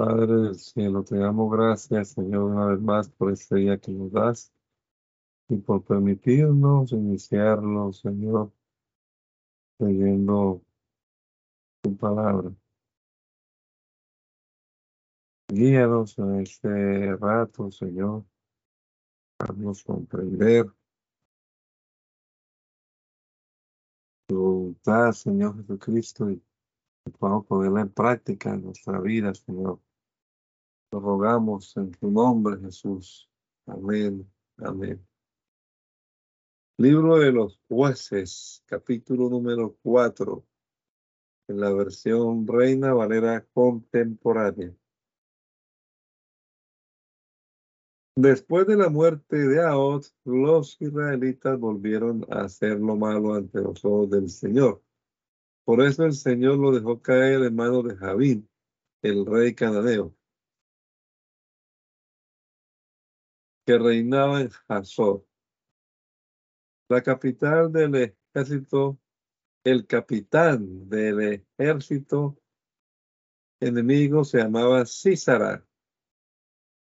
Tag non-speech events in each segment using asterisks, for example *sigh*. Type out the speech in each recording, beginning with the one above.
Padre del cielo, te damos gracias, Señor, una vez más por este día que nos das y por permitirnos iniciarlo, Señor, leyendo tu palabra. Guíanos en este rato, Señor, haznos comprender tu voluntad, Señor Jesucristo, y que podamos ponerla en práctica en nuestra vida, Señor. Lo rogamos en tu nombre, Jesús. Amén. Amén. Libro de los jueces, capítulo número 4, en la versión Reina Valera contemporánea. Después de la muerte de Ahod, los israelitas volvieron a hacer lo malo ante los ojos del Señor. Por eso el Señor lo dejó caer en manos de Javín, el rey cananeo que reinaba en Hazor. La capital del ejército, el capitán del ejército enemigo se llamaba Císara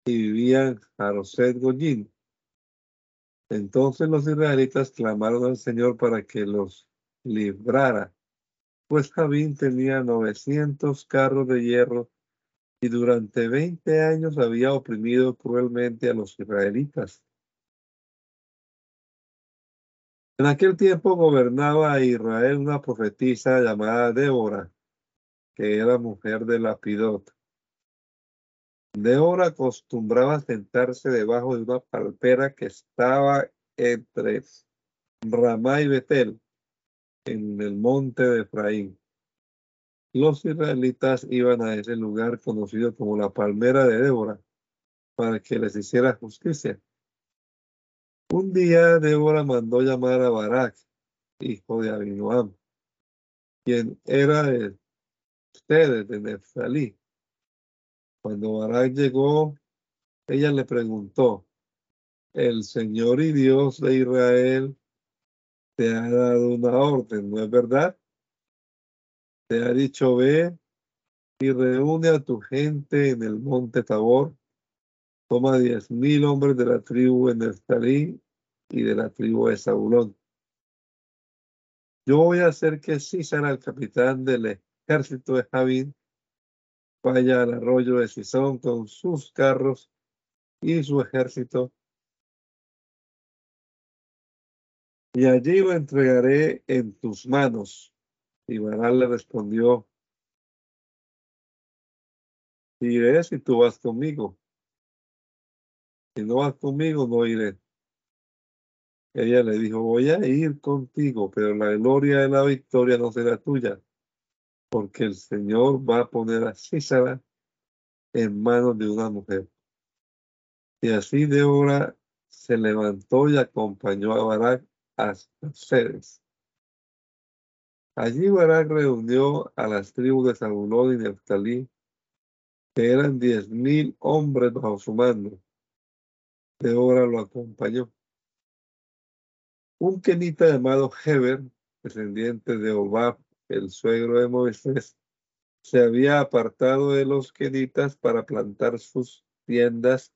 y vivía en Jaroset Goyín. Entonces los israelitas clamaron al Señor para que los librara, pues Javín tenía 900 carros de hierro y durante veinte años había oprimido cruelmente a los israelitas. En aquel tiempo gobernaba a Israel una profetisa llamada Débora, que era mujer de Lapidot. Débora acostumbraba sentarse debajo de una palpera que estaba entre Ramá y Betel, en el monte de Efraín los israelitas iban a ese lugar conocido como la palmera de Débora para que les hiciera justicia. Un día Débora mandó llamar a Barak, hijo de Abinoam, quien era de ustedes, de Neftalí. Cuando Barak llegó, ella le preguntó, el Señor y Dios de Israel te ha dado una orden, ¿no es verdad? Te ha dicho, ve y reúne a tu gente en el monte Tabor. Toma diez mil hombres de la tribu de Neftalí y de la tribu de Zabulón. Yo voy a hacer que Císara, el capitán del ejército de Javín, vaya al arroyo de Sison con sus carros y su ejército. Y allí lo entregaré en tus manos y Baral le respondió, iré si tú vas conmigo. Si no vas conmigo, no iré. Ella le dijo, voy a ir contigo, pero la gloria de la victoria no será tuya, porque el Señor va a poner a Císara en manos de una mujer. Y así de hora se levantó y acompañó a Barak hasta Ceres. Allí Barak reunió a las tribus de Zabulón y Neftalí, que eran diez mil hombres bajo su mando. Débora lo acompañó. Un kenita llamado Heber, descendiente de Obab, el suegro de Moisés, se había apartado de los kenitas para plantar sus tiendas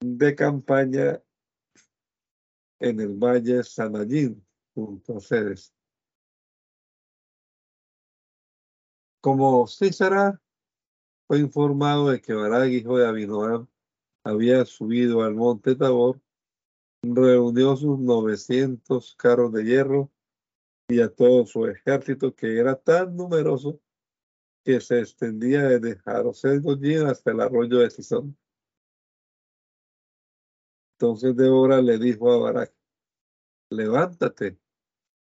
de campaña en el valle Sanayín, junto a Ceres. Como Císara fue informado de que Barak, hijo de Abinoam, había subido al monte Tabor, reunió sus 900 carros de hierro y a todo su ejército, que era tan numeroso que se extendía desde Jaroset Goyín hasta el arroyo de Sison. Entonces Débora le dijo a Barak, levántate,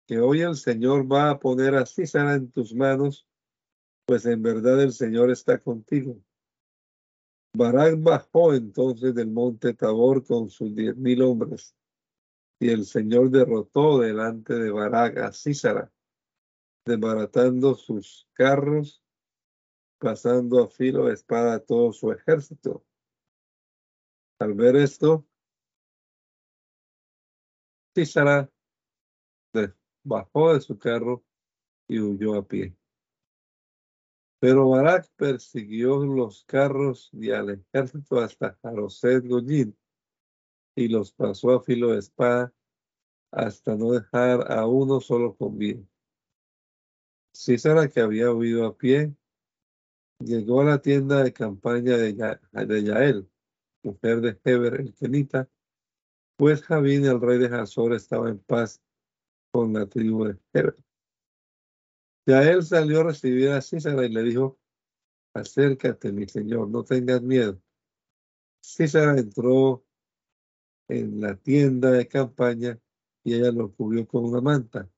que hoy el Señor va a poner a Císara en tus manos, pues en verdad el Señor está contigo. Barak bajó entonces del monte Tabor con sus diez mil hombres, y el Señor derrotó delante de Barak a Císara, desbaratando sus carros, pasando a filo de espada todo su ejército. Al ver esto, Císara bajó de su carro y huyó a pie. Pero Barak persiguió los carros y al ejército hasta Jaroset Goyim y los pasó a filo de espada hasta no dejar a uno solo con vida. Císara, que había huido a pie, llegó a la tienda de campaña de, Yael, mujer de Heber el Kenita, pues Javín, el rey de Hazor, estaba en paz con la tribu de Heber. Yael salió a recibir a Císara y le dijo, acércate, mi señor, no tengas miedo. Císara entró en la tienda de campaña y ella lo cubrió con una manta.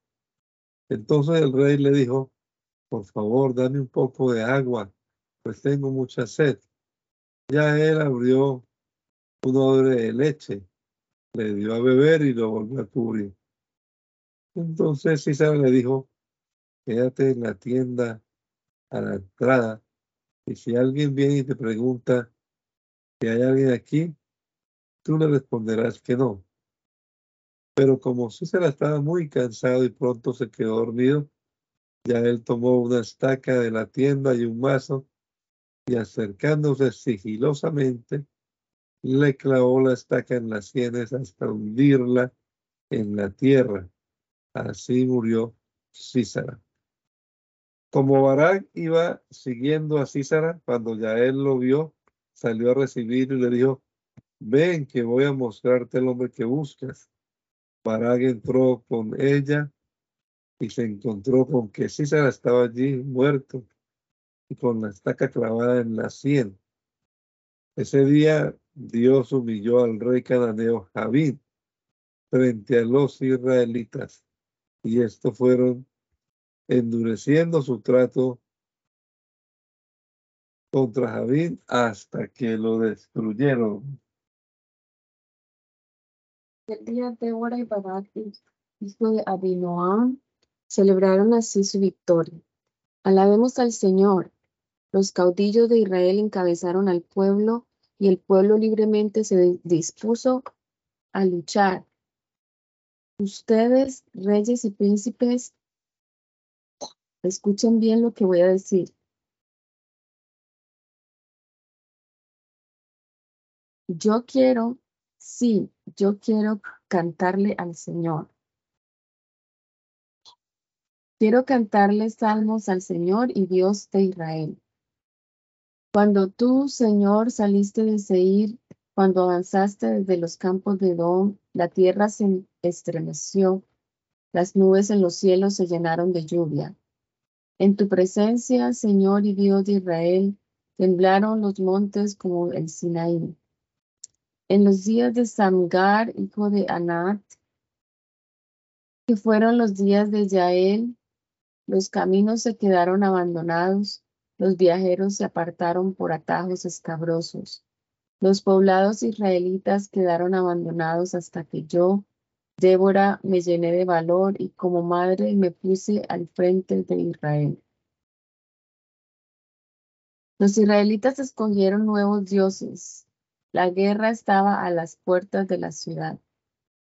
Entonces el rey le dijo, por favor, dame un poco de agua, pues tengo mucha sed. Ya él abrió un odre de leche, le dio a beber y lo volvió a cubrir. Entonces César le dijo, quédate en la tienda a la entrada y si alguien viene y te pregunta si hay alguien aquí, tú le responderás que no. Pero como César estaba muy cansado y pronto se quedó dormido, ya él tomó una estaca de la tienda y un mazo y acercándose sigilosamente, le clavó la estaca en las sienes hasta hundirla en la tierra. Así murió Císara. Como Barak iba siguiendo a Císara, cuando ya él lo vio, salió a recibir y le dijo, ven que voy a mostrarte el hombre que buscas. Barak entró con ella y se encontró con que Císara estaba allí muerto y con la estaca clavada en la sien. Ese día Dios humilló al rey cananeo Javid frente a los israelitas y estos fueron endureciendo su trato contra Javid hasta que lo destruyeron. El día Débora y Barak, hijo de Abinoam, celebraron así su victoria. Alabemos al Señor. Los caudillos de Israel encabezaron al pueblo y el pueblo libremente se dispuso a luchar. Ustedes, reyes y príncipes, escuchen bien lo que voy a decir. Yo quiero Sí, yo quiero cantarle al Señor. Quiero cantarle salmos al Señor y Dios de Israel. Cuando tú, Señor, saliste de Seir, cuando avanzaste desde los campos de Edom, la tierra se estremeció, las nubes en los cielos se llenaron de lluvia. En tu presencia, Señor y Dios de Israel, temblaron los montes como el Sinaí. En los días de Samgar, hijo de Anat, que fueron los días de Yael, los caminos se quedaron abandonados, los viajeros se apartaron por atajos escabrosos. Los poblados israelitas quedaron abandonados hasta que yo, Débora, me llené de valor y como madre me puse al frente de Israel. Los israelitas escogieron nuevos dioses, la guerra estaba a las puertas de la ciudad,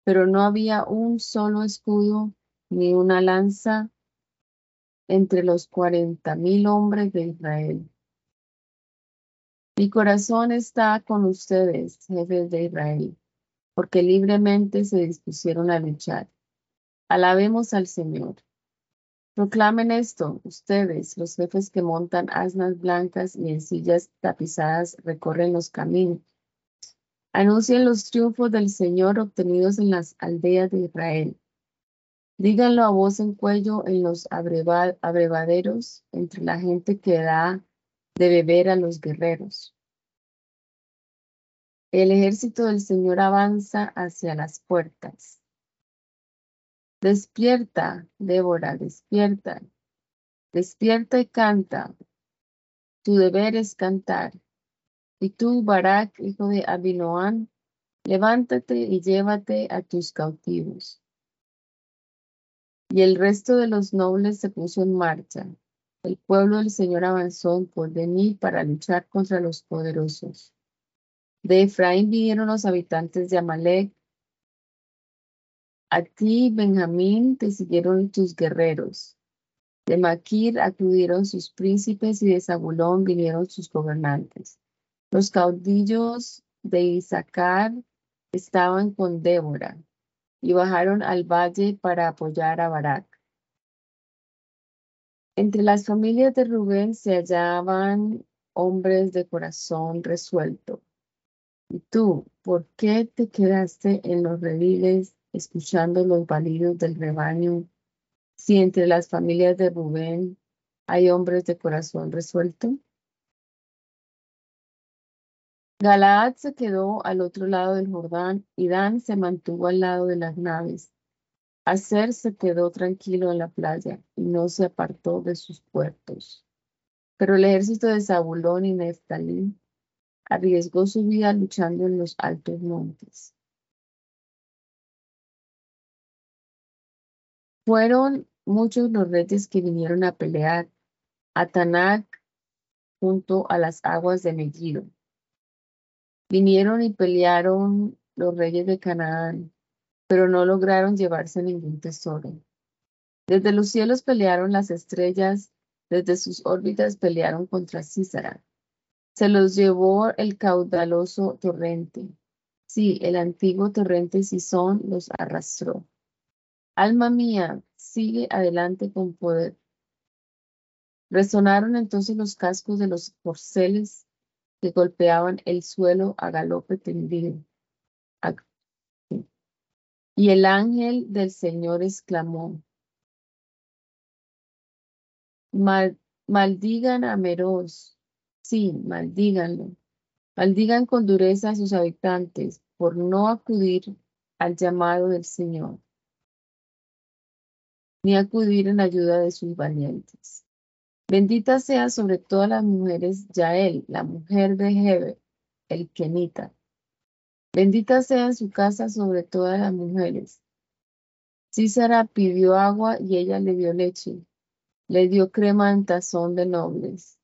pero no había un solo escudo ni una lanza entre los cuarenta mil hombres de Israel. Mi corazón está con ustedes, jefes de Israel, porque libremente se dispusieron a luchar. Alabemos al Señor. Proclamen esto, ustedes, los jefes que montan asnas blancas y en sillas tapizadas recorren los caminos Anuncien los triunfos del Señor obtenidos en las aldeas de Israel. Díganlo a voz en cuello en los abrevaderos, entre la gente que da de beber a los guerreros. El ejército del Señor avanza hacia las puertas. Despierta, Débora, despierta. Despierta y canta. Tu deber es cantar. Y tú, Barak, hijo de Abinoam, levántate y llévate a tus cautivos. Y el resto de los nobles se puso en marcha. El pueblo del Señor avanzó en pos de mí para luchar contra los poderosos. De Efraín vinieron los habitantes de Amalek. A ti, Benjamín, te siguieron tus guerreros. De Maquir acudieron sus príncipes y de Zabulón vinieron sus gobernantes. Los caudillos de Isaacar estaban con Débora y bajaron al valle para apoyar a Barak. Entre las familias de Rubén se hallaban hombres de corazón resuelto. ¿Y tú, por qué te quedaste en los rediles escuchando los balidos del rebaño si entre las familias de Rubén hay hombres de corazón resuelto? Galaad se quedó al otro lado del Jordán y Dan se mantuvo al lado de las naves. Aser se quedó tranquilo en la playa y no se apartó de sus puertos. Pero el ejército de Zabulón y Neftalí arriesgó su vida luchando en los altos montes. Fueron muchos los reyes que vinieron a pelear a Tanac junto a las aguas de Megiddo. Vinieron y pelearon los reyes de Canaán, pero no lograron llevarse ningún tesoro. Desde los cielos pelearon las estrellas, desde sus órbitas pelearon contra Císara. Se los llevó el caudaloso torrente. Sí, el antiguo torrente Sison los arrastró. Alma mía, sigue adelante con poder. Resonaron entonces los cascos de los corceles que golpeaban el suelo a galope tendido. Y el ángel del Señor exclamó, maldigan a Meroz, sí, maldíganlo, maldigan con dureza a sus habitantes por no acudir al llamado del Señor ni acudir en ayuda de sus valientes. Bendita sea sobre todas las mujeres Yael, la mujer de Heber, el Kenita. Bendita sea su casa sobre todas las mujeres. Císara pidió agua y ella le dio leche. Le dio crema en tazón de nobles.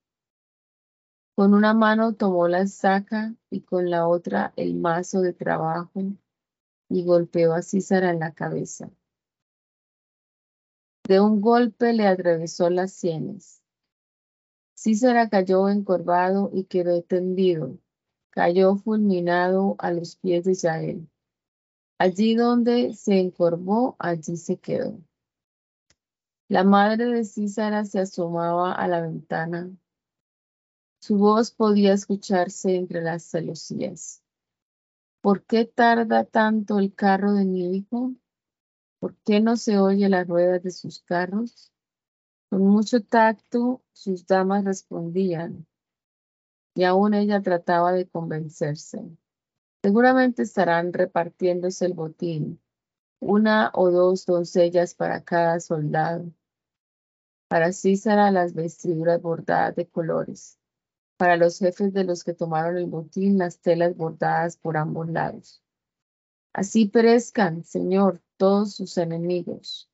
Con una mano tomó la saca y con la otra el mazo de trabajo y golpeó a Císara en la cabeza. De un golpe le atravesó las sienes. Císara cayó encorvado y quedó tendido. Cayó fulminado a los pies de Yael. Allí donde se encorvó, allí se quedó. La madre de Císara se asomaba a la ventana. Su voz podía escucharse entre las celosías. ¿Por qué tarda tanto el carro de mi hijo? ¿Por qué no se oye las ruedas de sus carros? Con mucho tacto sus damas respondían y aún ella trataba de convencerse. Seguramente estarán repartiéndose el botín, una o dos doncellas para cada soldado. Para Císara las vestiduras bordadas de colores. Para los jefes de los que tomaron el botín las telas bordadas por ambos lados. Así perezcan, Señor, todos sus enemigos,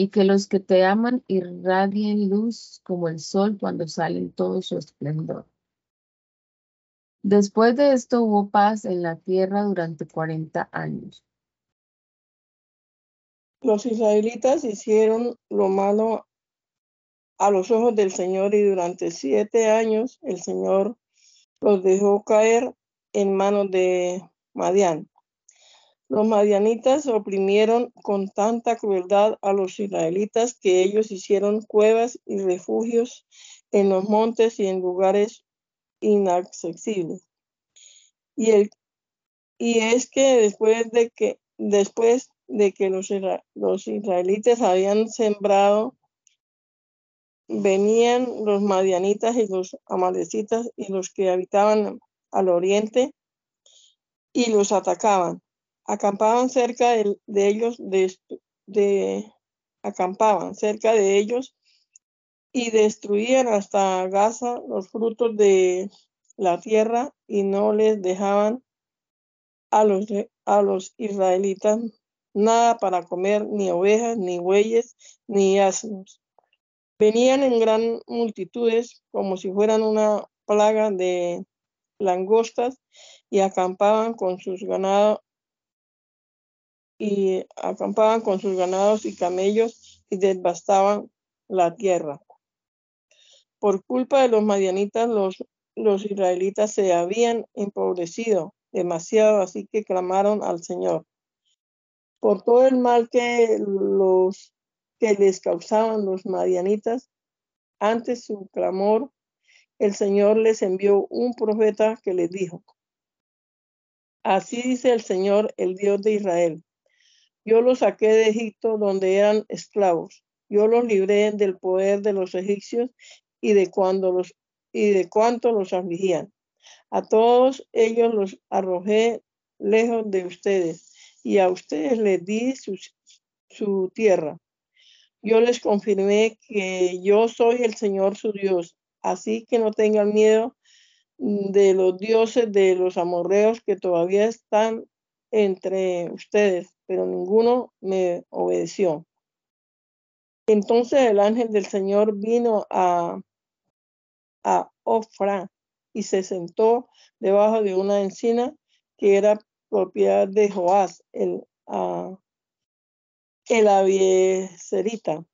y que los que te aman irradien luz como el sol cuando sale en todo su esplendor. Después de esto hubo paz en la tierra durante cuarenta años. Los israelitas hicieron lo malo a los ojos del Señor y durante siete años el Señor los dejó caer en manos de Madián. Los madianitas oprimieron con tanta crueldad a los israelitas que ellos hicieron cuevas y refugios en los montes y en lugares inaccesibles. Y, es que después de que, después de que los, los israelitas habían sembrado, venían los madianitas y los amalecitas y los que habitaban al oriente y los atacaban acampaban cerca de, ellos, acampaban cerca de ellos y destruían hasta Gaza los frutos de la tierra y no les dejaban a los, a los israelitas nada para comer, ni ovejas, ni bueyes, ni asnos. Venían en gran multitudes como si fueran una plaga de langostas y acampaban con sus ganados y acampaban con sus ganados y camellos y devastaban la tierra. Por culpa de los madianitas, los, los israelitas se habían empobrecido demasiado, así que clamaron al Señor. Por todo el mal que, los, que les causaban los madianitas, antes su clamor, el Señor les envió un profeta que les dijo, Así dice el Señor, el Dios de Israel. Yo los saqué de Egipto donde eran esclavos. Yo los libré del poder de los egipcios y de cuando los y de cuánto los afligían. A todos ellos los arrojé lejos de ustedes y a ustedes les di su, su tierra. Yo les confirmé que yo soy el Señor su Dios, así que no tengan miedo de los dioses de los amorreos que todavía están entre ustedes, pero ninguno me obedeció. Entonces el ángel del Señor vino a, a Ofra y se sentó debajo de una encina que era propiedad de Joás, el, uh, el avieserita.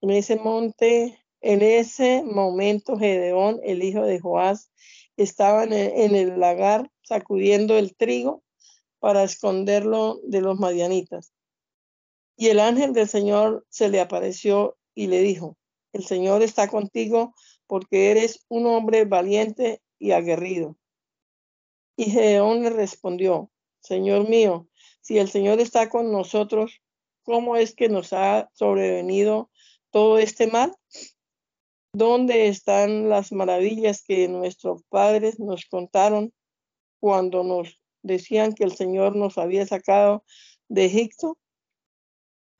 En ese monte, en ese momento, Gedeón, el hijo de Joás, estaba en el, en el lagar sacudiendo el trigo para esconderlo de los madianitas. Y el ángel del Señor se le apareció y le dijo, el Señor está contigo porque eres un hombre valiente y aguerrido. Y Gedeón le respondió, Señor mío, si el Señor está con nosotros, ¿cómo es que nos ha sobrevenido todo este mal? ¿Dónde están las maravillas que nuestros padres nos contaron cuando nos decían que el Señor nos había sacado de Egipto?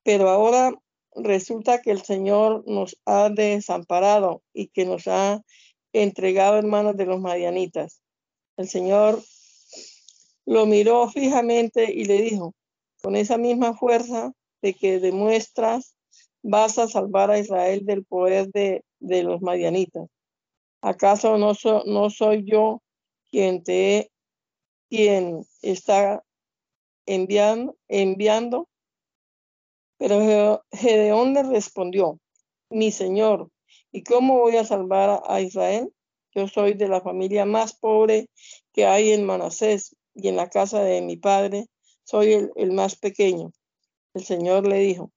Pero ahora resulta que el Señor nos ha desamparado y que nos ha entregado en manos de los madianitas. El Señor lo miró fijamente y le dijo, con esa misma fuerza de que demuestras, vas a salvar a Israel del poder de, de los madianitas. ¿Acaso no, no soy yo quien te quien está enviando, enviando? Pero Gedeón le respondió, mi señor, ¿y cómo voy a salvar a Israel? Yo soy de la familia más pobre que hay en Manasés y en la casa de mi padre soy el, el más pequeño. El Señor le dijo,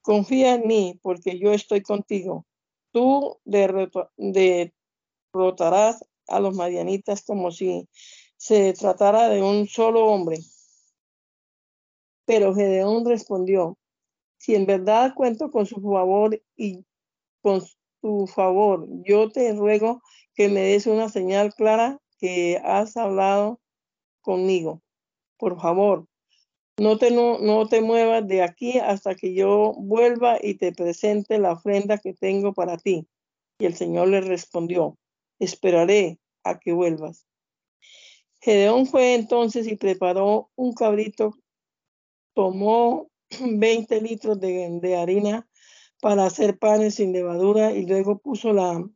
confía en mí porque yo estoy contigo. Tú derrotarás a los madianitas como si se tratara de un solo hombre. Pero Gedeón respondió, si en verdad cuento con su favor y con tu favor, yo te ruego que me des una señal clara que has hablado conmigo. Por favor, no te, no, no te muevas de aquí hasta que yo vuelva y te presente la ofrenda que tengo para ti. Y el Señor le respondió, esperaré a que vuelvas. Gedeón fue entonces y preparó un cabrito tomó *clears throat* 20 litros de, harina para hacer panes sin levadura y luego puso la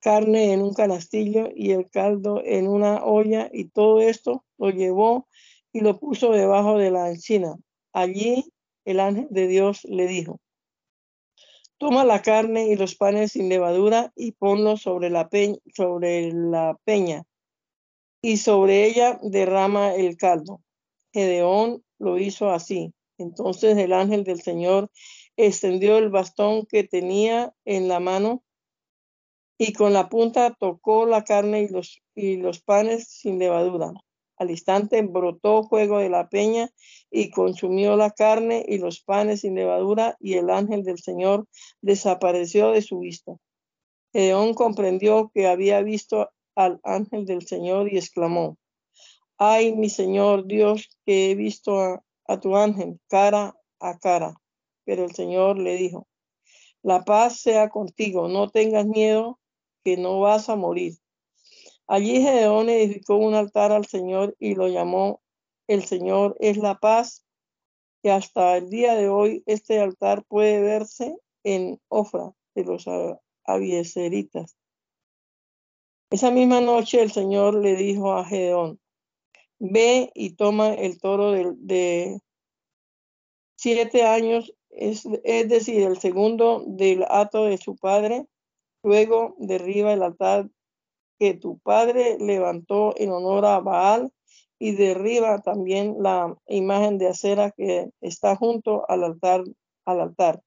carne en un canastillo y el caldo en una olla y todo esto lo llevó y lo puso debajo de la encina. Allí el ángel de Dios le dijo, toma la carne y los panes sin levadura y ponlos sobre la, sobre la peña y sobre ella derrama el caldo. Gedeón lo hizo así. Entonces el ángel del Señor extendió el bastón que tenía en la mano y con la punta tocó la carne y los, y los panes sin levadura. Al instante brotó fuego de la peña y consumió la carne y los panes sin levadura y el ángel del Señor desapareció de su vista. Eón comprendió que había visto al ángel del Señor y exclamó, Ay, mi Señor Dios, que he visto a, tu ángel cara a cara. Pero el Señor le dijo, la paz sea contigo, no tengas miedo, que no vas a morir. Allí Gedeón edificó un altar al Señor y lo llamó El Señor es la paz. Y hasta el día de hoy este altar puede verse en Ofra de los abieseritas. Esa misma noche el Señor le dijo a Gedeón, ve y toma el toro de, siete años es, decir, el segundo del hato de su padre. Luego derriba el altar que tu padre levantó en honor a Baal y derriba también la imagen de acera que está junto al altar. Al altar.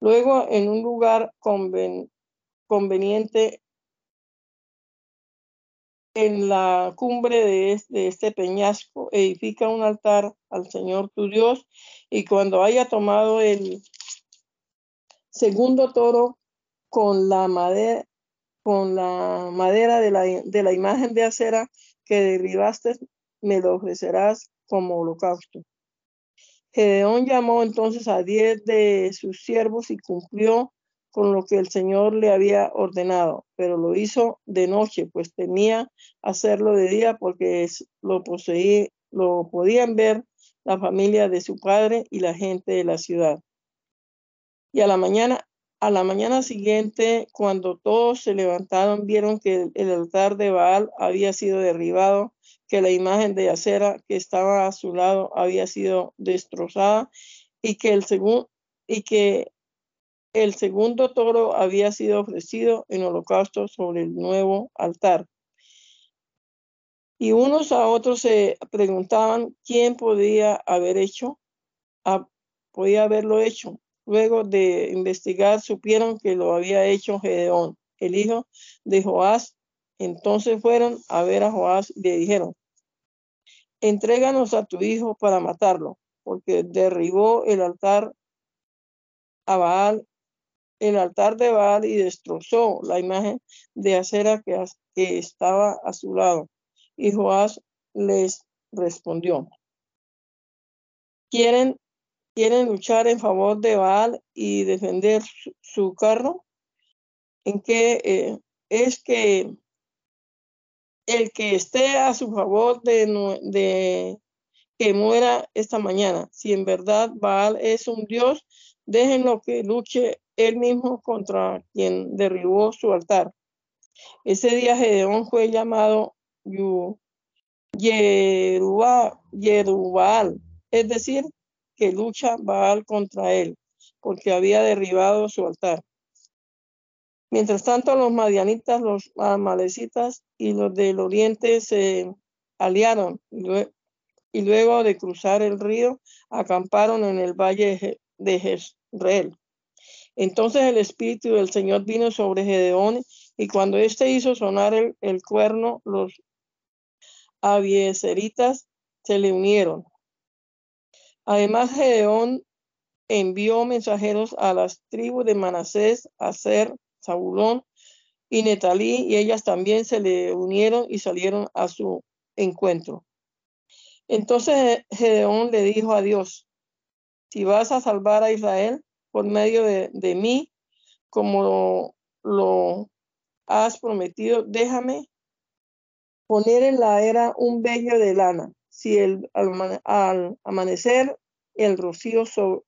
Luego, en un lugar conveniente en la cumbre de este, peñasco, edifica un altar al Señor tu Dios y cuando haya tomado el segundo toro con la madera, con la madera de la, de la imagen de acera que derribaste, me lo ofrecerás como holocausto. Gedeón llamó entonces a diez de sus siervos y cumplió con lo que el Señor le había ordenado, pero lo hizo de noche, pues temía hacerlo de día porque lo poseía, lo podían ver la familia de su padre y la gente de la ciudad. Y a la mañana, a la mañana siguiente, cuando todos se levantaron, vieron que el altar de Baal había sido derribado, que la imagen de acera que estaba a su lado había sido destrozada y que el segundo y que el segundo toro había sido ofrecido en holocausto sobre el nuevo altar. Y unos a otros se preguntaban quién podía haber hecho, podía haberlo hecho. Luego de investigar, supieron que lo había hecho Gedeón, el hijo de Joás. Entonces fueron a ver a Joás y le dijeron, entréganos a tu hijo para matarlo, porque derribó el altar a Baal el altar de Baal y destrozó la imagen de acera que, estaba a su lado. Y Joás les respondió, ¿quieren, ¿quieren luchar en favor de Baal y defender su, carro? En que eh, es que el que esté a su favor de, de que muera esta mañana. Si en verdad Baal es un dios, déjenlo que luche él mismo contra quien derribó su altar. Ese día Gedeón fue llamado Yerubal, es decir, que lucha Baal contra él, porque había derribado su altar. Mientras tanto, los madianitas, los amalecitas y los del oriente se aliaron y luego de cruzar el río acamparon en el valle de Jezreel. Entonces el Espíritu del Señor vino sobre Gedeón y cuando éste hizo sonar el, cuerno, los abieseritas se le unieron. Además, Gedeón envió mensajeros a las tribus de Manasés, Aser, Zabulón y Netalí, y ellas también se le unieron y salieron a su encuentro. Entonces Gedeón le dijo a Dios, si vas a salvar a Israel, por medio de, mí, como lo, has prometido, déjame poner en la era un vello de lana. Si el, al, amanecer el rocío sobre,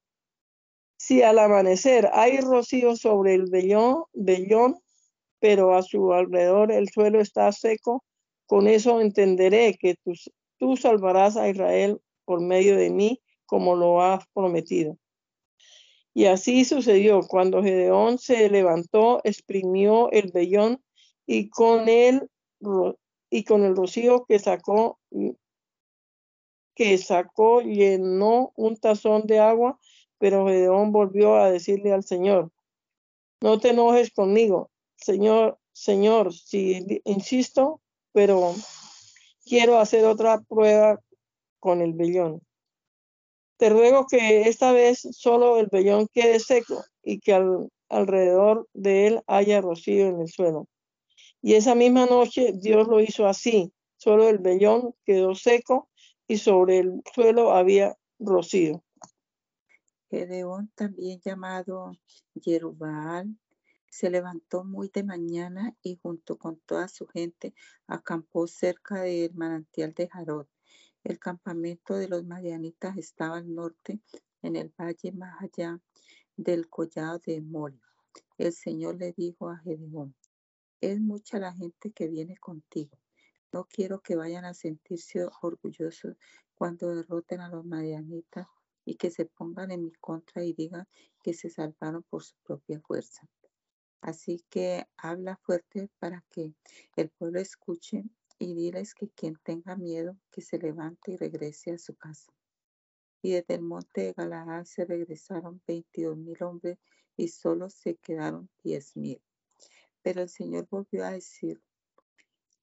si al amanecer hay rocío sobre el vellón, vellón, pero a su alrededor el suelo está seco, con eso entenderé que tú, tú salvarás a Israel por medio de mí, como lo has prometido. Y así sucedió. Cuando Gedeón se levantó, exprimió el vellón y con él y con el rocío que sacó que sacó llenó un tazón de agua, pero Gedeón volvió a decirle al Señor, no te enojes conmigo, Señor, Señor, si insisto, pero quiero hacer otra prueba con el vellón. Te ruego que esta vez solo el vellón quede seco y que alrededor de él haya rocío en el suelo. Y esa misma noche Dios lo hizo así. Solo el vellón quedó seco y sobre el suelo había rocío. Gedeón, también llamado Jerubal, se levantó muy de mañana y junto con toda su gente acampó cerca del manantial de Jarod el campamento de los marianitas estaba al norte, en el valle más allá del collado de Mol. El Señor le dijo a Gedeón, es mucha la gente que viene contigo. No quiero que vayan a sentirse orgullosos cuando derroten a los marianitas y que se pongan en mi contra y digan que se salvaron por su propia fuerza. Así que habla fuerte para que el pueblo escuche y diles que quien tenga miedo, que se levante y regrese a su casa. Y desde el monte de Galaad se regresaron veintidós mil hombres y solo se quedaron diez mil. Pero el Señor volvió a decir,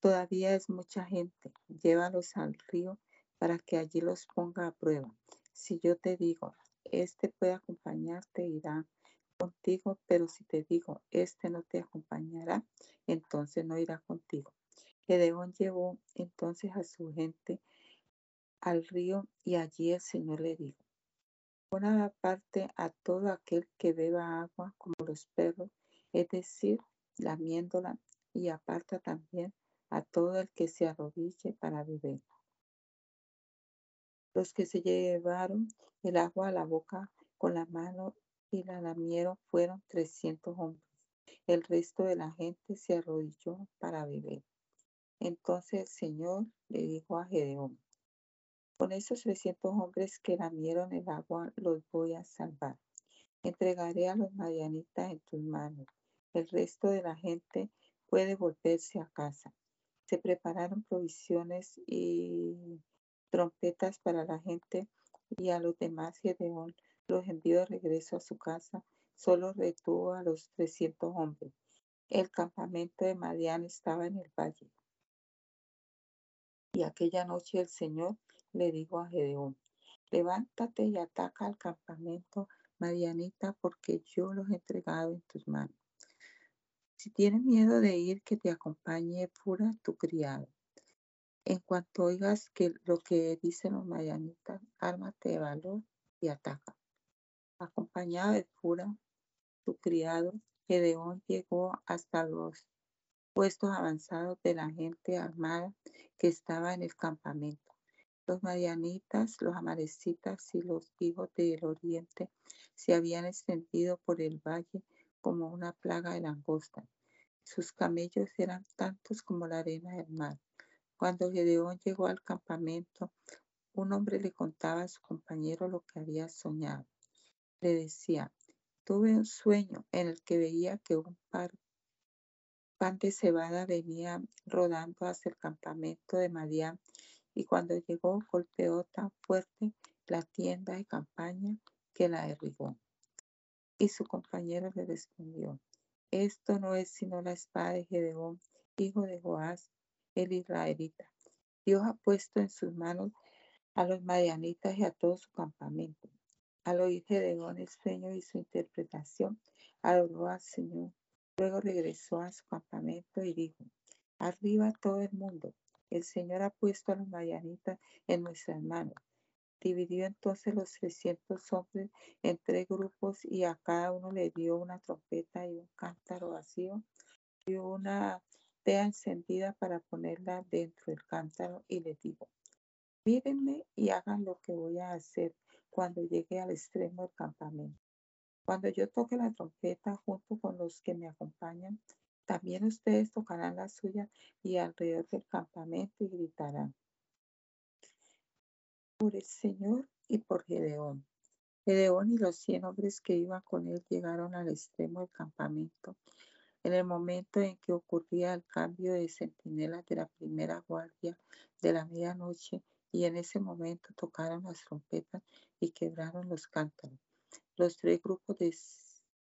todavía es mucha gente, llévalos al río para que allí los ponga a prueba. Si yo te digo, este puede acompañarte, irá contigo, pero si te digo, este no te acompañará, entonces no irá contigo. Gedeón llevó entonces a su gente al río y allí el Señor le dijo, pon aparte a todo aquel que beba agua como los perros, es decir, lamiéndola, y aparta también a todo el que se arrodille para beber. Los que se llevaron el agua a la boca con la mano y la lamieron fueron trescientos hombres. El resto de la gente se arrodilló para beber. Entonces el Señor le dijo a Gedeón, con esos trescientos hombres que lamieron el agua los voy a salvar. Entregaré a los madianitas en tus manos. El resto de la gente puede volverse a casa. Se prepararon provisiones y trompetas para la gente y a los demás Gedeón los envió de regreso a su casa. Solo retuvo a los trescientos hombres. El campamento de Madian estaba en el valle. Y aquella noche el Señor le dijo a Gedeón, levántate y ataca al campamento Madianita porque yo los he entregado en tus manos. Si tienes miedo de ir, que te acompañe Pura, tu criado. En cuanto oigas que lo que dicen los Madianitas, ármate de valor y ataca. Acompañado de Pura, tu criado, Gedeón llegó hasta los puestos avanzados de la gente armada que estaba en el campamento. Los madianitas, los amalecitas y los hijos del oriente se habían extendido por el valle como una plaga de langosta. Sus camellos eran tantos como la arena del mar. Cuando Gedeón llegó al campamento, un hombre le contaba a su compañero lo que había soñado. Le decía, tuve un sueño en el que veía que un par pan de cebada venía rodando hacia el campamento de Madián y cuando llegó golpeó tan fuerte la tienda de campaña que la derribó. Y su compañero le respondió, esto no es sino la espada de Gedeón, hijo de Joás, el israelita. Dios ha puesto en sus manos a los madianitas y a todo su campamento. Al oír Gedeón el sueño y su interpretación, adoró al Señor Luego regresó a su campamento y dijo, arriba todo el mundo, el Señor ha puesto a los mayanitas en nuestras manos. Dividió entonces los trescientos hombres en tres grupos y a cada uno le dio una trompeta y un cántaro vacío y una tea encendida para ponerla dentro del cántaro y le dijo, mírenme y hagan lo que voy a hacer cuando llegue al extremo del campamento. Cuando yo toque la trompeta junto con los que me acompañan, también ustedes tocarán la suya y alrededor del campamento y gritarán. Por el Señor y por Gedeón. Gedeón y los cien hombres que iban con él llegaron al extremo del campamento en el momento en que ocurría el cambio de centinelas de la primera guardia de la medianoche y en ese momento tocaron las trompetas y quebraron los cántaros. Los tres grupos, de,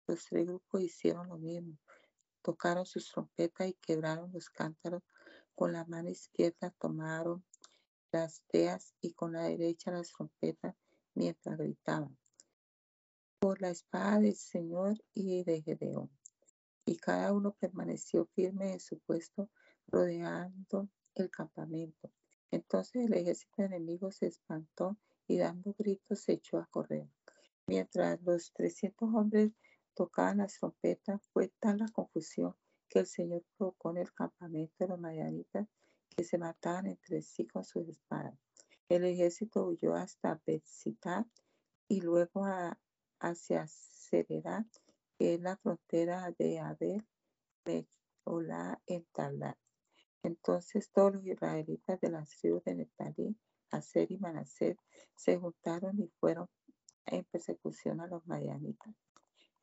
los tres grupos hicieron lo mismo. Tocaron sus trompetas y quebraron los cántaros. Con la mano izquierda tomaron las teas y con la derecha las trompetas mientras gritaban. Por la espada del Señor y de Gedeón. Y cada uno permaneció firme en su puesto rodeando el campamento. Entonces el ejército enemigo se espantó y dando gritos se echó a correr. Mientras los trescientos hombres tocaban las trompetas, fue tal la confusión que el Señor provocó en el campamento de los mayanitas que se mataban entre sí con sus espadas. El ejército huyó hasta Betzitá y luego hacia Serera, que es la frontera de Abel, Mechola en Talá. Entonces todos los israelitas de las tribus de Netalí, Aser y Manasés se juntaron y fueron en persecución a los madianitas.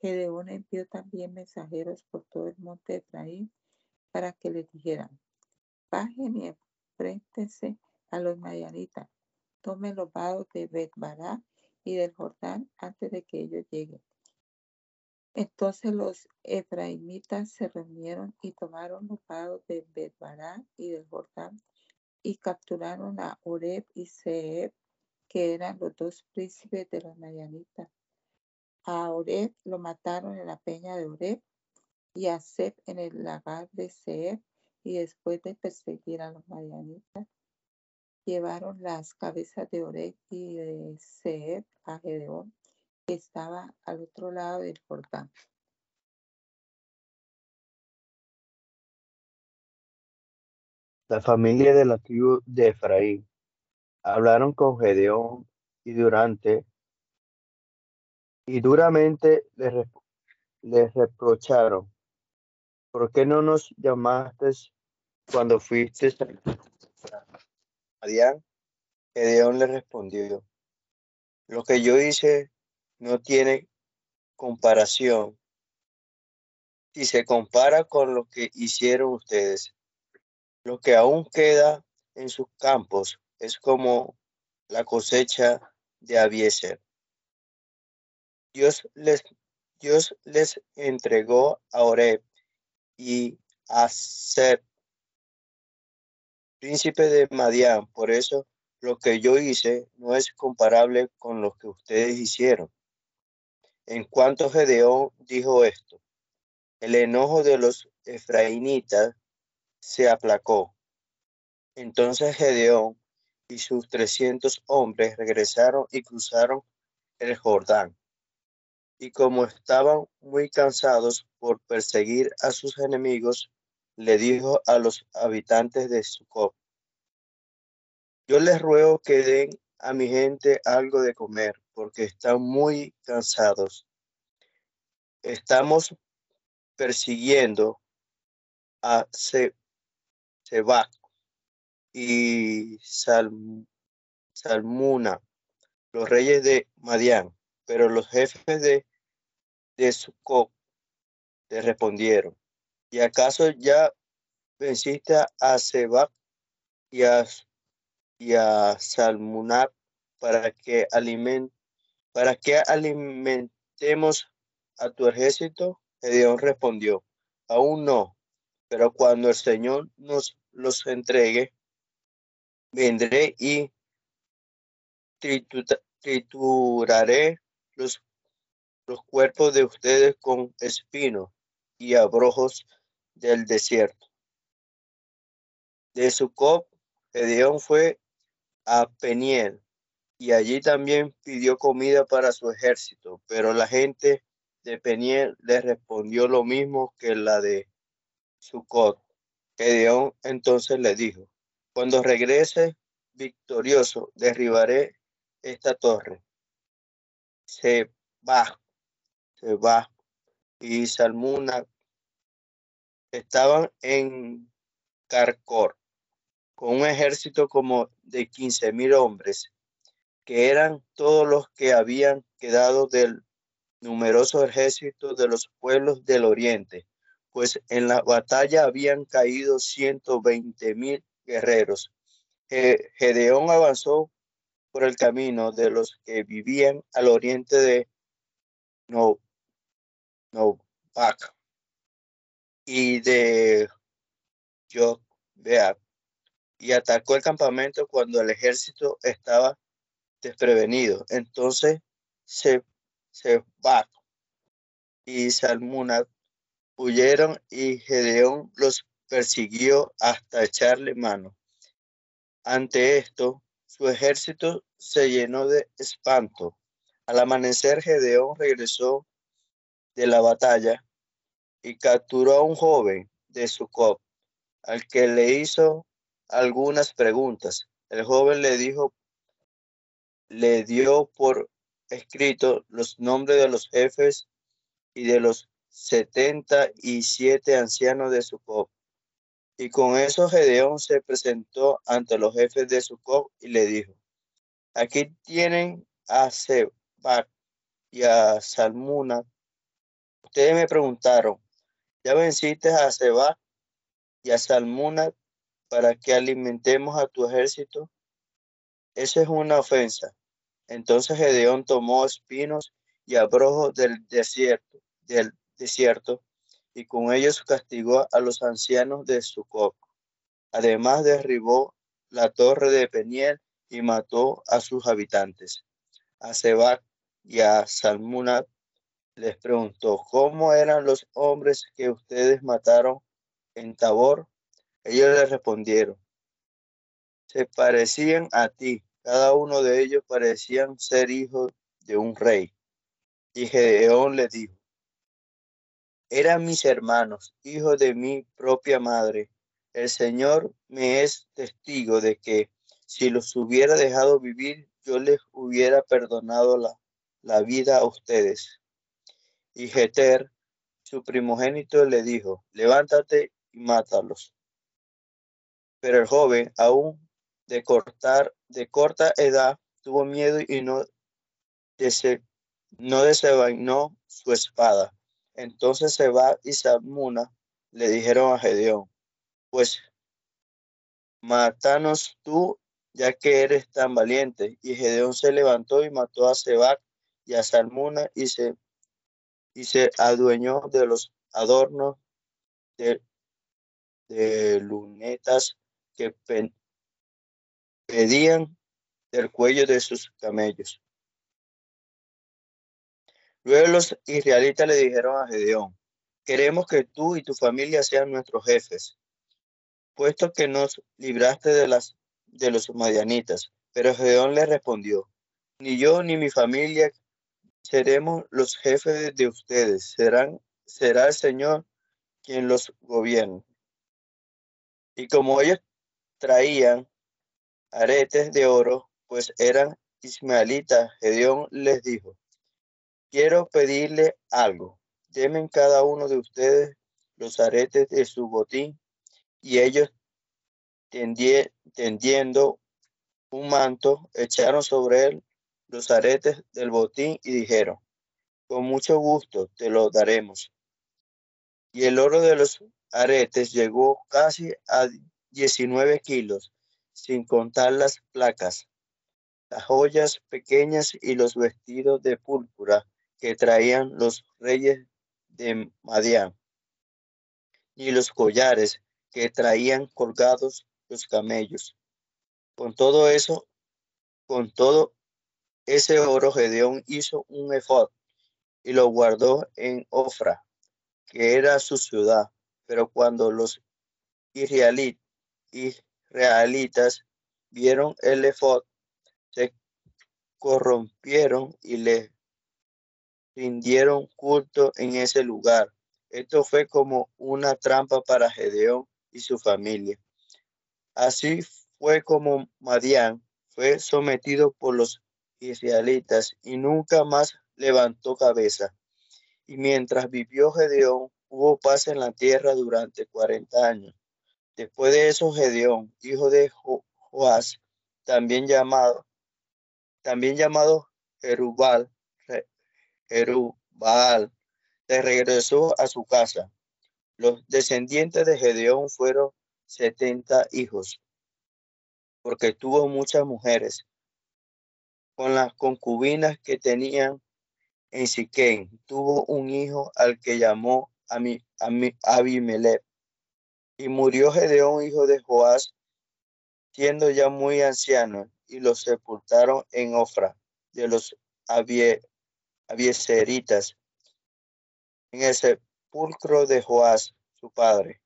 Gedeón envió también mensajeros por todo el monte de Efraín para que les dijeran, bajen y enfréntense a los madianitas, tomen los vados de Betbará y del Jordán antes de que ellos lleguen. Entonces los efraimitas se reunieron y tomaron los vados de Betbará y del Jordán y capturaron a Oreb y Seb, que eran los dos príncipes de los madianitas a Oreb lo mataron en la peña de Oreb y a Seb en el lagar de Seb y después de perseguir a los madianitas, llevaron las cabezas de Oreb y de Seb a Gedeón, que estaba al otro lado del Jordán. La familia de la tribu de Efraín hablaron con Gedeón y durante y duramente le, reprocharon, ¿por qué no nos llamaste cuando fuiste a Madián? Gedeón le respondió, lo que yo hice no tiene comparación si se compara con lo que hicieron ustedes. Lo que aún queda en sus campos es como la cosecha de Abieser. Dios les, Dios les entregó a Oreb y a Seb, príncipe de Madián. Por eso lo que yo hice no es comparable con lo que ustedes hicieron. En cuanto Gedeón dijo esto, el enojo de los efraínitas se aplacó. Entonces Gedeón y sus trescientos hombres regresaron y cruzaron el Jordán y como estaban muy cansados por perseguir a sus enemigos, le dijo a los habitantes de Sucop, yo les ruego que den a mi gente algo de comer, porque están muy cansados. Estamos persiguiendo a Seba y Salmuna, los reyes de Madián, pero los jefes de de Sucot le respondieron, ¿y acaso ya venciste a Seba y a, y a para que, aliment, para que alimentemos a tu ejército? Gedeón respondió, aún no, pero cuando el Señor nos los entregue, vendré y trituraré los los cuerpos de ustedes con espinos y abrojos del desierto. De Sucop, Gedeón fue a Peniel y allí también pidió comida para su ejército, pero la gente de Peniel le respondió lo mismo que la de Sucot. Gedeón entonces le dijo, cuando regrese victorioso, derribaré esta torre. Se va Seba y Salmuna estaban en Carcor con un ejército como de quince mil hombres, que eran todos los que habían quedado del numeroso ejército de los pueblos del oriente, pues en la batalla habían caído ciento veinte mil guerreros. Gedeón avanzó por el camino de los que vivían al oriente de no, y de vea y atacó el campamento cuando el ejército estaba desprevenido. Entonces se, se y Salmuna huyeron y Gedeón los persiguió hasta echarle mano. Ante esto, su ejército se llenó de espanto. Al amanecer, Gedeón regresó de la batalla y capturó a un joven de Sucop, al que le hizo algunas preguntas. El joven le dijo, le dio por escrito los nombres de los jefes y de los setenta y siete ancianos de Sucop. Y con eso Gedeón se presentó ante los jefes de Sucop y le dijo, aquí tienen a Sebac y a Salmuna, ustedes me preguntaron, ¿ya venciste a Sebac y a Salmuna para que alimentemos a tu ejército? Esa es una ofensa. Entonces Gedeón tomó espinos y abrojos del desierto, del desierto, y con ellos castigó a los ancianos de Sucot. Además derribó la torre de Peniel y mató a sus habitantes. A Sebac y a Salmunat les preguntó, ¿cómo eran los hombres que ustedes mataron en Tabor? Ellos le respondieron, se parecían a ti, cada uno de ellos parecían ser hijos de un rey. Y Gedeón le dijo, eran mis hermanos, hijos de mi propia madre. El Señor me es testigo de que si los hubiera dejado vivir, yo les hubiera perdonado la, la vida a ustedes. Y Jeter, su primogénito, le dijo, levántate y mátalos. Pero el joven, aún de, corta edad, tuvo miedo y no, no desenvainó su espada. Entonces Seba y Salmuna le dijeron a Gedeón, pues mátanos tú, ya que eres tan valiente. Y Gedeón se levantó y mató a Seba y a Salmuna y se, y se adueñó de los adornos de, de lunetas que pedían del cuello de sus camellos. Luego los israelitas le dijeron a Gedeón, queremos que tú y tu familia sean nuestros jefes, puesto que nos libraste de, las, de los madianitas. Pero Gedeón le respondió, ni yo ni mi familia seremos los jefes de ustedes, será el Señor quien los gobierne. Y como ellos traían aretes de oro, pues eran ismaelitas, Gedeón les dijo, quiero pedirle algo, denme cada uno de ustedes los aretes de su botín, y ellos tendiendo un manto, echaron sobre él los aretes del botín y dijeron, con mucho gusto te lo daremos. Y el oro de los aretes llegó casi a 19 kilos, sin contar las placas, las joyas pequeñas y los vestidos de púrpura que traían los reyes de Madián, y los collares que traían colgados los camellos. Con todo eso, con todo ese oro, Gedeón hizo un efod y lo guardó en Ofra, que era su ciudad. Pero cuando los israelitas vieron el efod, se corrompieron y le rindieron culto en ese lugar. Esto fue como una trampa para Gedeón y su familia. Así fue como Madián fue sometido por los israelitas y nunca más levantó cabeza. Y mientras vivió Gedeón, hubo paz en la tierra durante cuarenta años. Después de eso, Gedeón, hijo de Joás, también llamado, también llamado Jerubal, Jerubal, se regresó a su casa. Los descendientes de Gedeón fueron setenta hijos, porque tuvo muchas mujeres con las concubinas que tenían en Siquén. Tuvo un hijo al que llamó Abimelech. Y murió Gedeón, hijo de Joás, siendo ya muy anciano, y lo sepultaron en Ofra de los Abieseritas, en el sepulcro de Joás, su padre.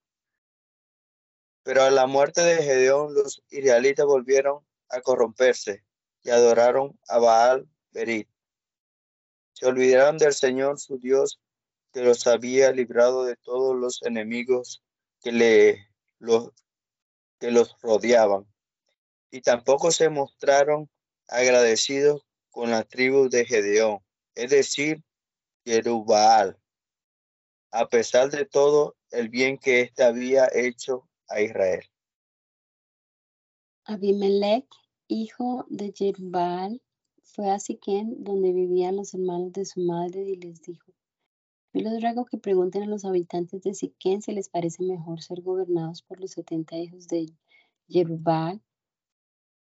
Pero a la muerte de Gedeón, los israelitas volvieron a corromperse y adoraron a Baal Berit. Se olvidaron del Señor su Dios que los había librado de todos los enemigos que, le, los, que los rodeaban. Y tampoco se mostraron agradecidos con la tribu de Gedeón, es decir, Jerubal, a pesar de todo el bien que éste había hecho a Israel. Abimelech hijo de Jerubal, fue a Siquén, donde vivían los hermanos de su madre, y les dijo, yo les ruego que pregunten a los habitantes de Siquén si les parece mejor ser gobernados por los setenta hijos de Jerubal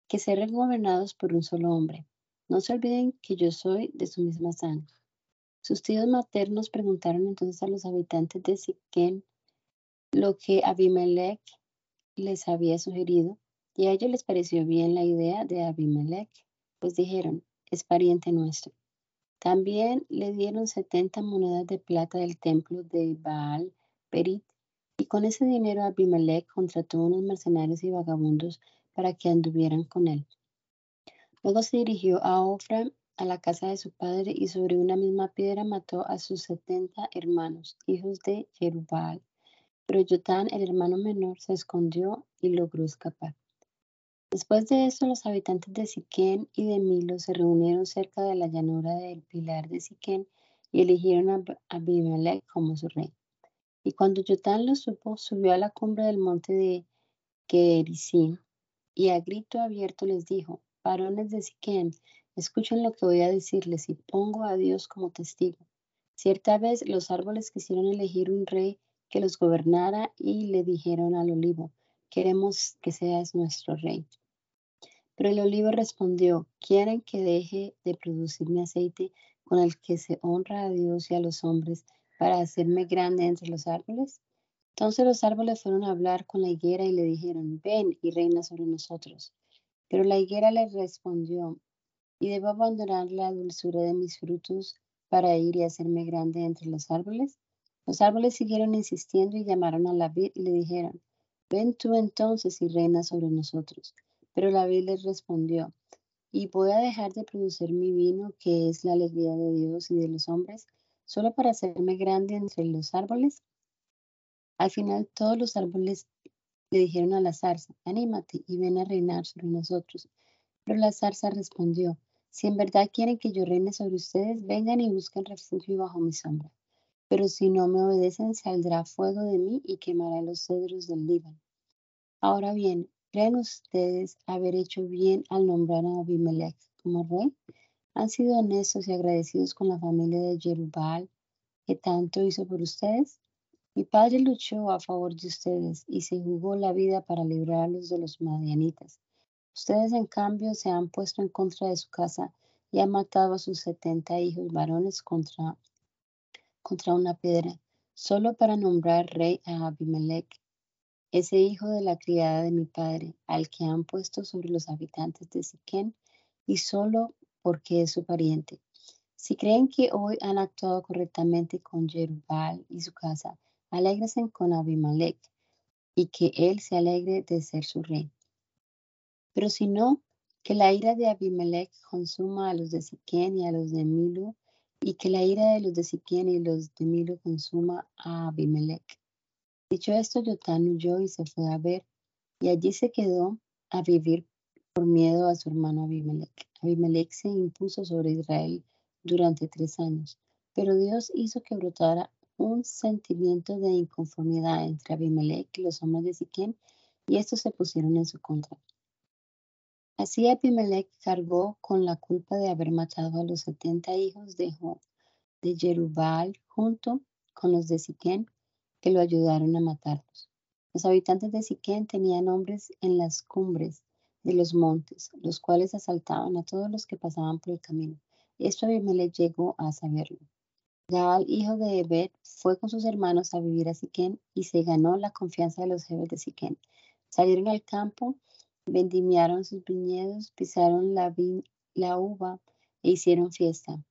que ser gobernados por un solo hombre. No se olviden que yo soy de su misma sangre. Sus tíos maternos preguntaron entonces a los habitantes de Siquén lo que Abimelech les había sugerido, y a ellos les pareció bien la idea de Abimelech, pues dijeron, es pariente nuestro. También le dieron 70 monedas de plata del templo de Baal Perit, y con ese dinero Abimelech contrató unos mercenarios y vagabundos para que anduvieran con él. Luego se dirigió a Ofra, a la casa de su padre, y sobre una misma piedra mató a sus setenta hermanos, hijos de Jerubal. Pero Yotán, el hermano menor, se escondió y logró escapar. Después de esto, los habitantes de Siquén y de Milo se reunieron cerca de la llanura del pilar de Siquén y eligieron a Abimelech como su rey. Y cuando Yotán lo supo, subió a la cumbre del monte de Gerizim y a grito abierto les dijo, varones de Siquén, escuchen lo que voy a decirles y pongo a Dios como testigo. Cierta vez los árboles quisieron elegir un rey que los gobernara y le dijeron al olivo, queremos que seas nuestro rey. Pero el olivo respondió, ¿quieren que deje de producir mi aceite con el que se honra a Dios y a los hombres para hacerme grande entre los árboles? Entonces los árboles fueron a hablar con la higuera y le dijeron, ven y reina sobre nosotros. Pero la higuera les respondió, ¿y debo abandonar la dulzura de mis frutos para ir y hacerme grande entre los árboles? Los árboles siguieron insistiendo y llamaron a la vid y le dijeron, ven tú entonces y reina sobre nosotros. Pero la vid les respondió, ¿y voy dejar de producir mi vino, que es la alegría de Dios y de los hombres, solo para hacerme grande entre los árboles? Al final todos los árboles le dijeron a la zarza, anímate y ven a reinar sobre nosotros. Pero la zarza respondió, si en verdad quieren que yo reine sobre ustedes, vengan y busquen refugio bajo mi sombra. Pero si no me obedecen, saldrá fuego de mí y quemará los cedros del Líbano. Ahora bien, ¿creen ustedes haber hecho bien al nombrar a Abimelech como rey? ¿Han sido honestos y agradecidos con la familia de Jerubal que tanto hizo por ustedes? Mi padre luchó a favor de ustedes y se jugó la vida para librarlos de los madianitas. Ustedes, en cambio, se han puesto en contra de su casa y han matado a sus setenta hijos varones contra, contra una piedra, solo para nombrar rey a Abimelech, ese hijo de la criada de mi padre, al que han puesto sobre los habitantes de Siquén, y solo porque es su pariente. Si creen que hoy han actuado correctamente con Jerubal y su casa, Alégresen con Abimelech y que él se alegre de ser su rey. Pero si no, que la ira de Abimelech consuma a los de Siquén y a los de Milo, y que la ira de los de Siquén y los de Milo consuma a Abimelech. Dicho esto, Yotán huyó y se fue a ver, y allí se quedó a vivir por miedo a su hermano Abimelech. Abimelech se impuso sobre Israel durante tres años, pero Dios hizo que brotara un sentimiento de inconformidad entre Abimelech y los hombres de Siquén, y estos se pusieron en su contra. Así Abimelech cargó con la culpa de haber matado a los setenta hijos de, de Jerubal junto con los de Siquén, que lo ayudaron a matarlos. Los habitantes de Siquén tenían hombres en las cumbres de los montes, los cuales asaltaban a todos los que pasaban por el camino. Esto Abimelech llegó a saberlo. Gaal, hijo de Ebed, fue con sus hermanos a vivir a Siquén y se ganó la confianza de los jefes de Siquén. Salieron al campo, vendimiaron sus viñedos, pisaron la, la uva e hicieron fiesta.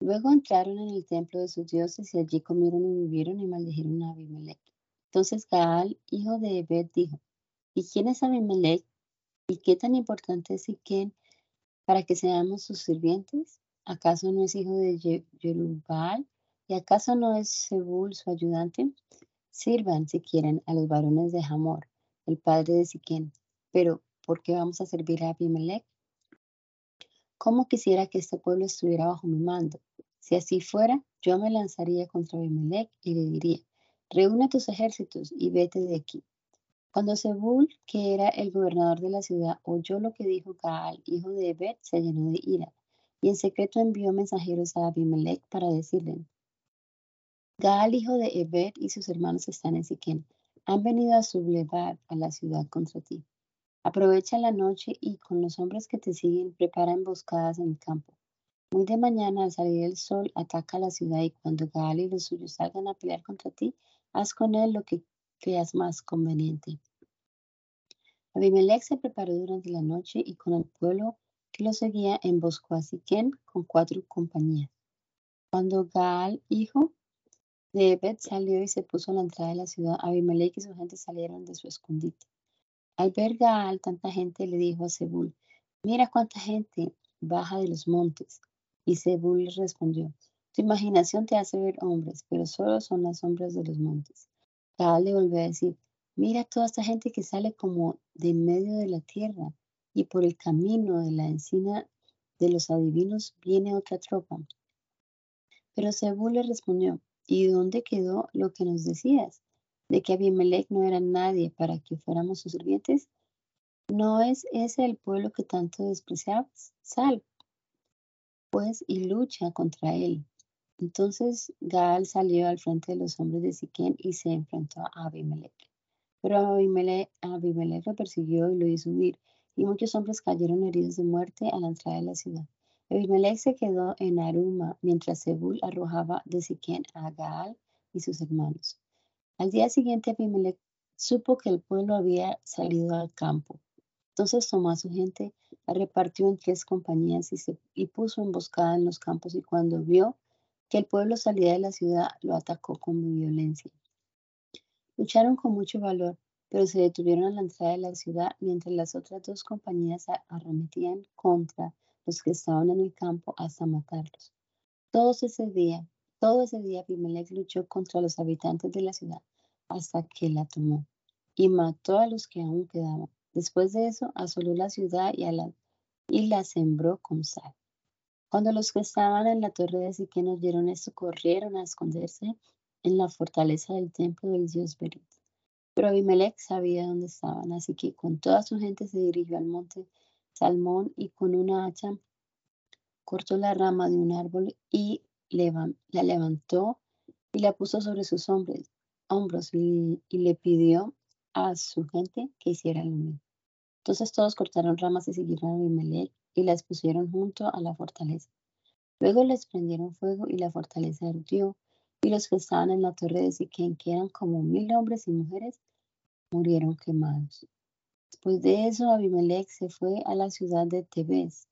Luego entraron en el templo de sus dioses y allí comieron y vivieron y maldijeron a Abimelech. Entonces Gaal, hijo de Ebed, dijo, ¿y quién es Abimelech? ¿Y qué tan importante es Siquén para que seamos sus sirvientes? ¿Acaso no es hijo de Jerubal? ¿Y acaso no es Sebul su ayudante? Sirvan, si quieren, a los varones de Hamor, el padre de Siquén. Pero, ¿por qué vamos a servir a Abimelech? ¿Cómo quisiera que este pueblo estuviera bajo mi mando? Si así fuera, yo me lanzaría contra Abimelech y le diría, reúne tus ejércitos y vete de aquí. Cuando Zebul, que era el gobernador de la ciudad, oyó lo que dijo Gaal, hijo de Ebed, se llenó de ira, y en secreto envió mensajeros a Abimelech para decirle, Gaal, hijo de Ebed, y sus hermanos están en Siquén, han venido a sublevar a la ciudad contra ti. Aprovecha la noche y con los hombres que te siguen prepara emboscadas en el campo. Muy de mañana, al salir el sol, ataca la ciudad y cuando Gaal y los suyos salgan a pelear contra ti, haz con él lo que creas más conveniente. Abimelech se preparó durante la noche y con el pueblo que lo seguía emboscó a Siquén con cuatro compañías. Cuando Gaal, hijo de Ebed, salió y se puso a la entrada de la ciudad, Abimelech y su gente salieron de su escondite. Al ver Gaal tanta gente, le dijo a Zebul, mira cuánta gente baja de los montes. Y Zebul le respondió, tu imaginación te hace ver hombres, pero solo son las sombras de los montes. Gaal le volvió a decir, mira toda esta gente que sale como de medio de la tierra, y por el camino de la encina de los adivinos viene otra tropa. Pero Zebul le respondió, ¿y dónde quedó lo que nos decías? de que Abimelech no era nadie para que fuéramos sus sirvientes? ¿No es ese el pueblo que tanto despreciabas? Sal, pues, y lucha contra él. Entonces Gaal salió al frente de los hombres de Siquén y se enfrentó a Abimelech. Pero Abimelech, Abimelech lo persiguió y lo hizo huir, y muchos hombres cayeron heridos de muerte a la entrada de la ciudad. Abimelech se quedó en Aruma mientras Zebul arrojaba de Siquén a Gaal y sus hermanos. Al día siguiente Abimelech supo que el pueblo había salido al campo. Entonces tomó a su gente, la repartió en tres compañías y, se, y puso emboscada en los campos y cuando vio que el pueblo salía de la ciudad, lo atacó con violencia. Lucharon con mucho valor, pero se detuvieron a la entrada de la ciudad mientras las otras dos compañías arremetían contra los que estaban en el campo hasta matarlos. Todos ese día, todo ese día luchó contra los habitantes de la ciudad hasta que la tomó y mató a los que aún quedaban. Después de eso, asoló la ciudad y, la, y la sembró con sal. Cuando los que estaban en la torre de Siquén oyeron esto, corrieron a esconderse en la fortaleza del templo del dios Berit. Pero Abimelech sabía dónde estaban, así que con toda su gente se dirigió al monte Salmón y con una hacha cortó la rama de un árbol y la levantó y la puso sobre sus hombros y, le pidió a su gente que hiciera lo mismo. Entonces todos cortaron ramas y siguieron a Abimelech y las pusieron junto a la fortaleza. Luego les prendieron fuego y la fortaleza ardió y los que estaban en la torre de Siquén, que eran como mil hombres y mujeres, murieron quemados. Después de eso, Abimelech se fue a la ciudad de Tebes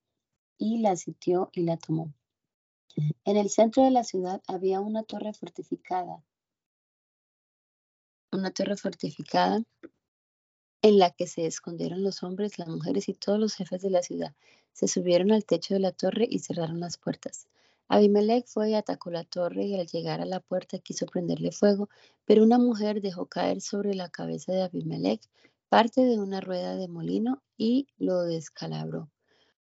y la sitió y la tomó. En el centro de la ciudad había una torre fortificada una torre fortificada en la que se escondieron los hombres, las mujeres y todos los jefes de la ciudad. Se subieron al techo de la torre y cerraron las puertas. Abimelech fue y atacó la torre y al llegar a la puerta quiso prenderle fuego, pero una mujer dejó caer sobre la cabeza de Abimelech parte de una rueda de molino y lo descalabró.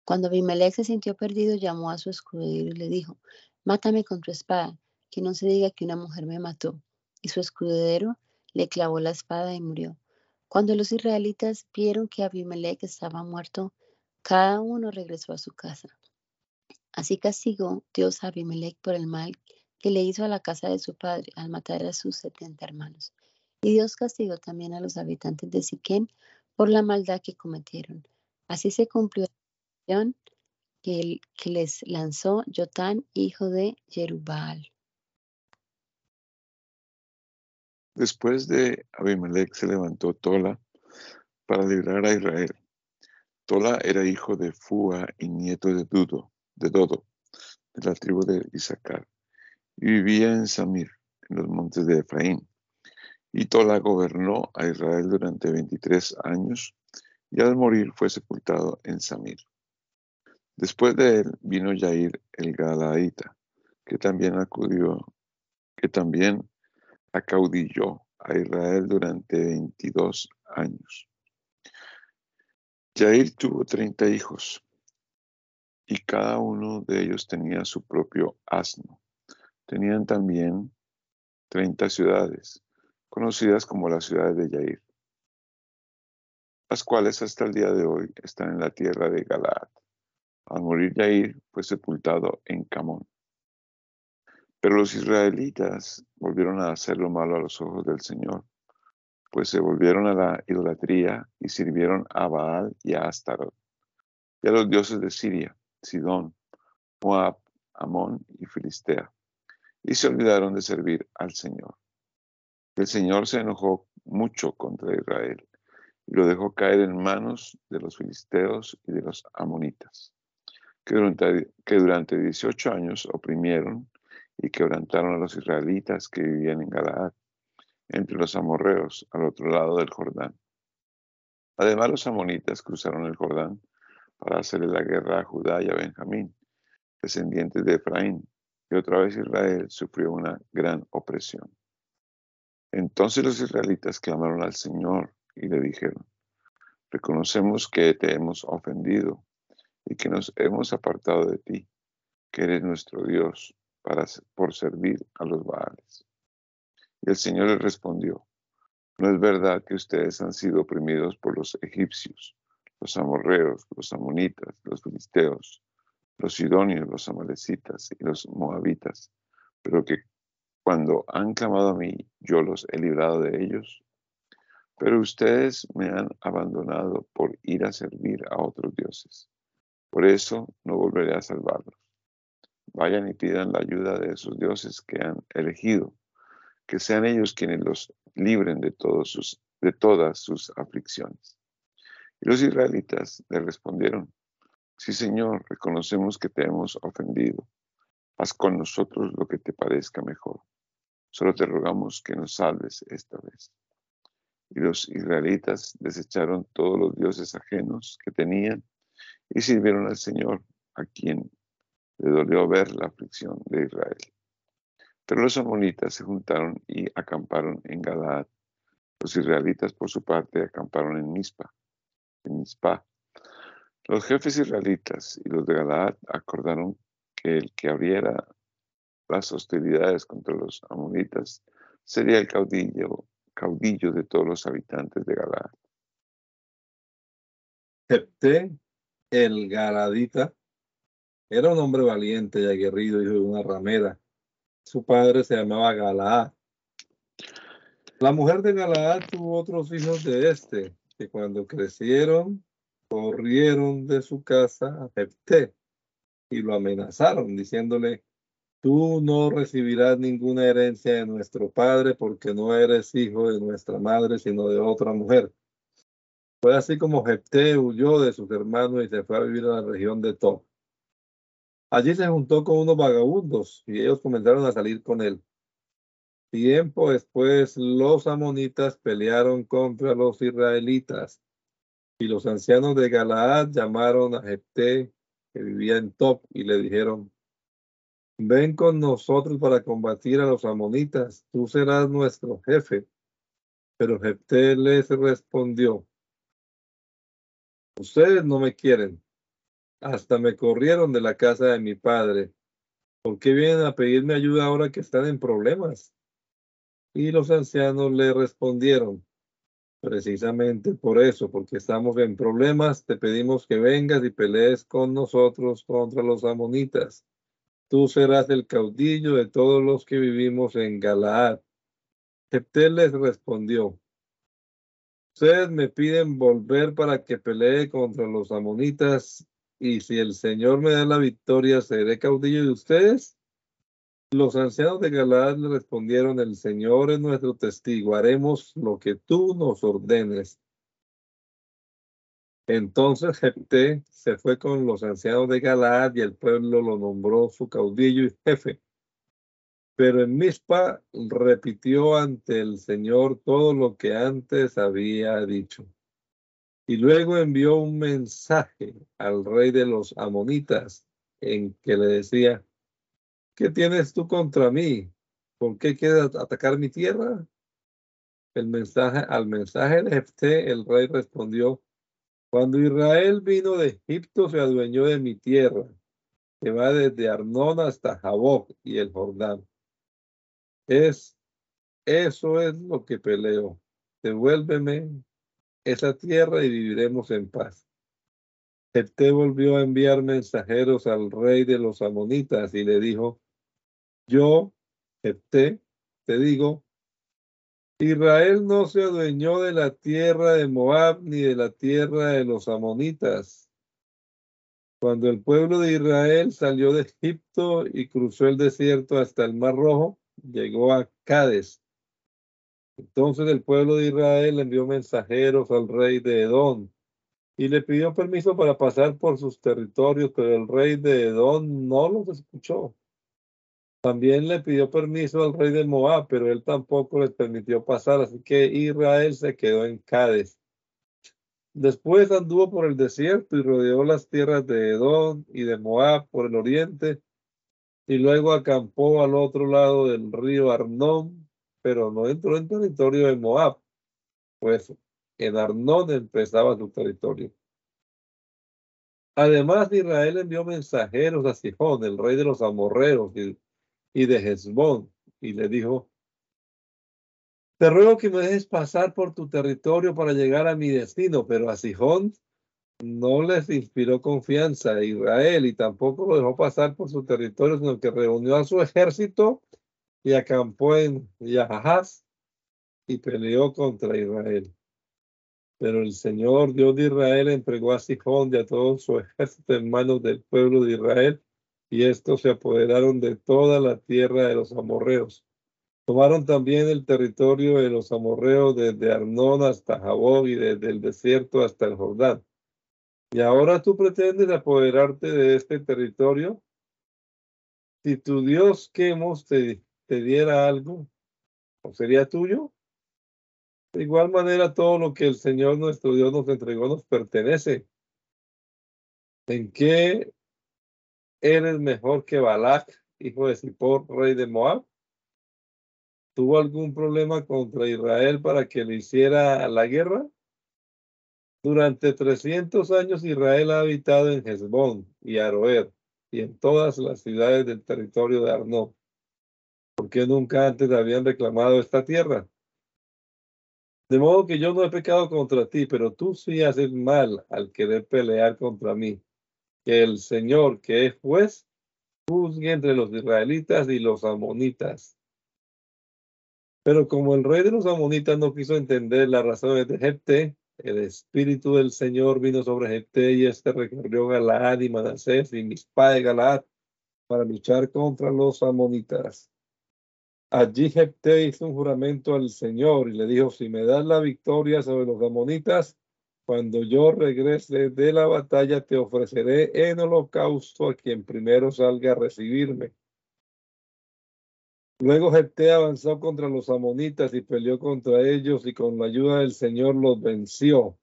Cuando Abimelech se sintió perdido, llamó a su escudero y le dijo, Mátame con tu espada, que no se diga que una mujer me mató. Y su escudero le clavó la espada y murió. Cuando los israelitas vieron que Abimelech estaba muerto, cada uno regresó a su casa. Así castigó Dios a Abimelech por el mal que le hizo a la casa de su padre al matar a sus setenta hermanos. Y Dios castigó también a los habitantes de Siquén por la maldad que cometieron. Así se cumplió la que, que les lanzó Jotán, hijo de Jerubal. Después de Abimelech se levantó Tola para librar a Israel. Tola era hijo de Fua y nieto de Dudo, de Dodo, de la tribu de Isaacar, y vivía en Samir, en los montes de Efraín. Y Tola gobernó a Israel durante 23 años, y al morir fue sepultado en Samir. Después de él vino Yair el Galaadita, que también acudió, que también acaudilló a Israel durante 22 años. Jair tuvo 30 hijos y cada uno de ellos tenía su propio asno. Tenían también 30 ciudades, conocidas como las ciudades de Jair. las cuales hasta el día de hoy están en la tierra de Galaad. Al morir Yair fue sepultado en Camón. Pero los israelitas volvieron a hacer lo malo a los ojos del Señor, pues se volvieron a la idolatría y sirvieron a Baal y a Astarot, y a los dioses de Siria, Sidón, Moab, Amón y Filistea, y se olvidaron de servir al Señor. El Señor se enojó mucho contra Israel y lo dejó caer en manos de los filisteos y de los amonitas, que durante, que durante 18 años oprimieron y quebrantaron a los israelitas que vivían en Galaad, entre los amorreos, al otro lado del Jordán. Además, los amonitas cruzaron el Jordán para hacerle la guerra a Judá y a Benjamín, descendientes de Efraín, y otra vez Israel sufrió una gran opresión. Entonces los israelitas clamaron al Señor y le dijeron, reconocemos que te hemos ofendido y que nos hemos apartado de ti, que eres nuestro Dios, para, por servir a los Baales. Y el Señor les respondió, no es verdad que ustedes han sido oprimidos por los egipcios, los amorreos, los amonitas, los filisteos, los sidonios, los amalecitas y los moabitas, pero que cuando han clamado a mí, yo los he librado de ellos. Pero ustedes me han abandonado por ir a servir a otros dioses. Por eso no volveré a salvarlos. Vayan y pidan la ayuda de esos dioses que han elegido, que sean ellos quienes los libren de, todos sus, de todas sus aflicciones. Y los israelitas le respondieron, sí Señor, reconocemos que te hemos ofendido. Haz con nosotros lo que te parezca mejor. Solo te rogamos que nos salves esta vez. Y los israelitas desecharon todos los dioses ajenos que tenían y sirvieron al Señor, a quien le dolió ver la aflicción de Israel. Pero los amonitas se juntaron y acamparon en Galaad. Los israelitas, por su parte, acamparon en Mizpa. Los jefes israelitas y los de Galaad acordaron que el que abriera las hostilidades contra los amonitas sería el caudillo caudillo de todos los habitantes de Galaad. Jepté, el Galadita, era un hombre valiente y aguerrido, hijo de una ramera. Su padre se llamaba Galaad. La mujer de Galaad tuvo otros hijos de este, que cuando crecieron, corrieron de su casa a Jepté y lo amenazaron, diciéndole, Tú no recibirás ninguna herencia de nuestro padre porque no eres hijo de nuestra madre, sino de otra mujer. Fue así como Jepté huyó de sus hermanos y se fue a vivir a la región de Tob. Allí se juntó con unos vagabundos y ellos comenzaron a salir con él. Tiempo después, los amonitas pelearon contra los israelitas y los ancianos de Galaad llamaron a Jepté, que vivía en Top, y le dijeron, Ven con nosotros para combatir a los amonitas, tú serás nuestro jefe. Pero Jepté les respondió, ustedes no me quieren, hasta me corrieron de la casa de mi padre. ¿Por qué vienen a pedirme ayuda ahora que están en problemas? Y los ancianos le respondieron, precisamente por eso, porque estamos en problemas, te pedimos que vengas y pelees con nosotros contra los amonitas tú serás el caudillo de todos los que vivimos en Galaad. Jepté les respondió, ustedes me piden volver para que pelee contra los amonitas y si el Señor me da la victoria, seré caudillo de ustedes. Los ancianos de Galaad le respondieron, el Señor es nuestro testigo, haremos lo que tú nos ordenes. Entonces Jepté se fue con los ancianos de Galaad y el pueblo lo nombró su caudillo y jefe. Pero en Mizpa repitió ante el Señor todo lo que antes había dicho. Y luego envió un mensaje al rey de los amonitas en que le decía, ¿qué tienes tú contra mí? ¿Por qué quieres atacar mi tierra? El mensaje, al mensaje de Jefté, el rey respondió, cuando Israel vino de Egipto, se adueñó de mi tierra, que va desde Arnón hasta Jaboc y el Jordán. Es, eso es lo que peleo. Devuélveme esa tierra y viviremos en paz. Jefté volvió a enviar mensajeros al rey de los amonitas y le dijo, yo, te digo, Israel no se adueñó de la tierra de Moab ni de la tierra de los amonitas. Cuando el pueblo de Israel salió de Egipto y cruzó el desierto hasta el Mar Rojo, llegó a Cádiz. Entonces el pueblo de Israel envió mensajeros al rey de Edom y le pidió permiso para pasar por sus territorios, pero el rey de Edom no los escuchó. También le pidió permiso al rey de Moab, pero él tampoco les permitió pasar, así que Israel se quedó en Cádiz. Después anduvo por el desierto y rodeó las tierras de Edom y de Moab por el oriente, y luego acampó al otro lado del río Arnón, pero no entró en territorio de Moab, pues en Arnón empezaba su territorio. Además, Israel envió mensajeros a Sijón, el rey de los amorreos y, y de Hezbón, y le dijo, te ruego que me dejes pasar por tu territorio para llegar a mi destino, pero a Sijón no les inspiró confianza a Israel y tampoco lo dejó pasar por su territorio, sino que reunió a su ejército y acampó en Yahaz y peleó contra Israel. Pero el Señor Dios de Israel entregó a Sijón y a todo su ejército en manos del pueblo de Israel, y estos se apoderaron de toda la tierra de los amorreos. Tomaron también el territorio de los amorreos desde Arnón hasta Jabob y desde el desierto hasta el Jordán. Y ahora tú pretendes apoderarte de este territorio. Si tu Dios Quemos te, te diera algo, ¿o sería tuyo? De igual manera, todo lo que el Señor nuestro Dios nos entregó nos pertenece. ¿En qué eres mejor que Balak, hijo de Zippor, rey de Moab? ¿Tuvo algún problema contra Israel para que le hiciera la guerra? Durante 300 años Israel ha habitado en Hezbón y Aroer y en todas las ciudades del territorio de Arnón. ¿Por qué nunca antes habían reclamado esta tierra? De modo que yo no he pecado contra ti, pero tú sí haces mal al querer pelear contra mí. Que el Señor, que es juez, juzgue entre los israelitas y los amonitas. Pero como el rey de los amonitas no quiso entender las razones de Jepte, el espíritu del Señor vino sobre Jepte y este recorrió Galaad y Manasés y Mispa de Galaad para luchar contra los amonitas. Allí Jepté hizo un juramento al Señor y le dijo, si me das la victoria sobre los amonitas, cuando yo regrese de la batalla te ofreceré en holocausto a quien primero salga a recibirme. Luego Jepté avanzó contra los amonitas y peleó contra ellos y con la ayuda del Señor los venció.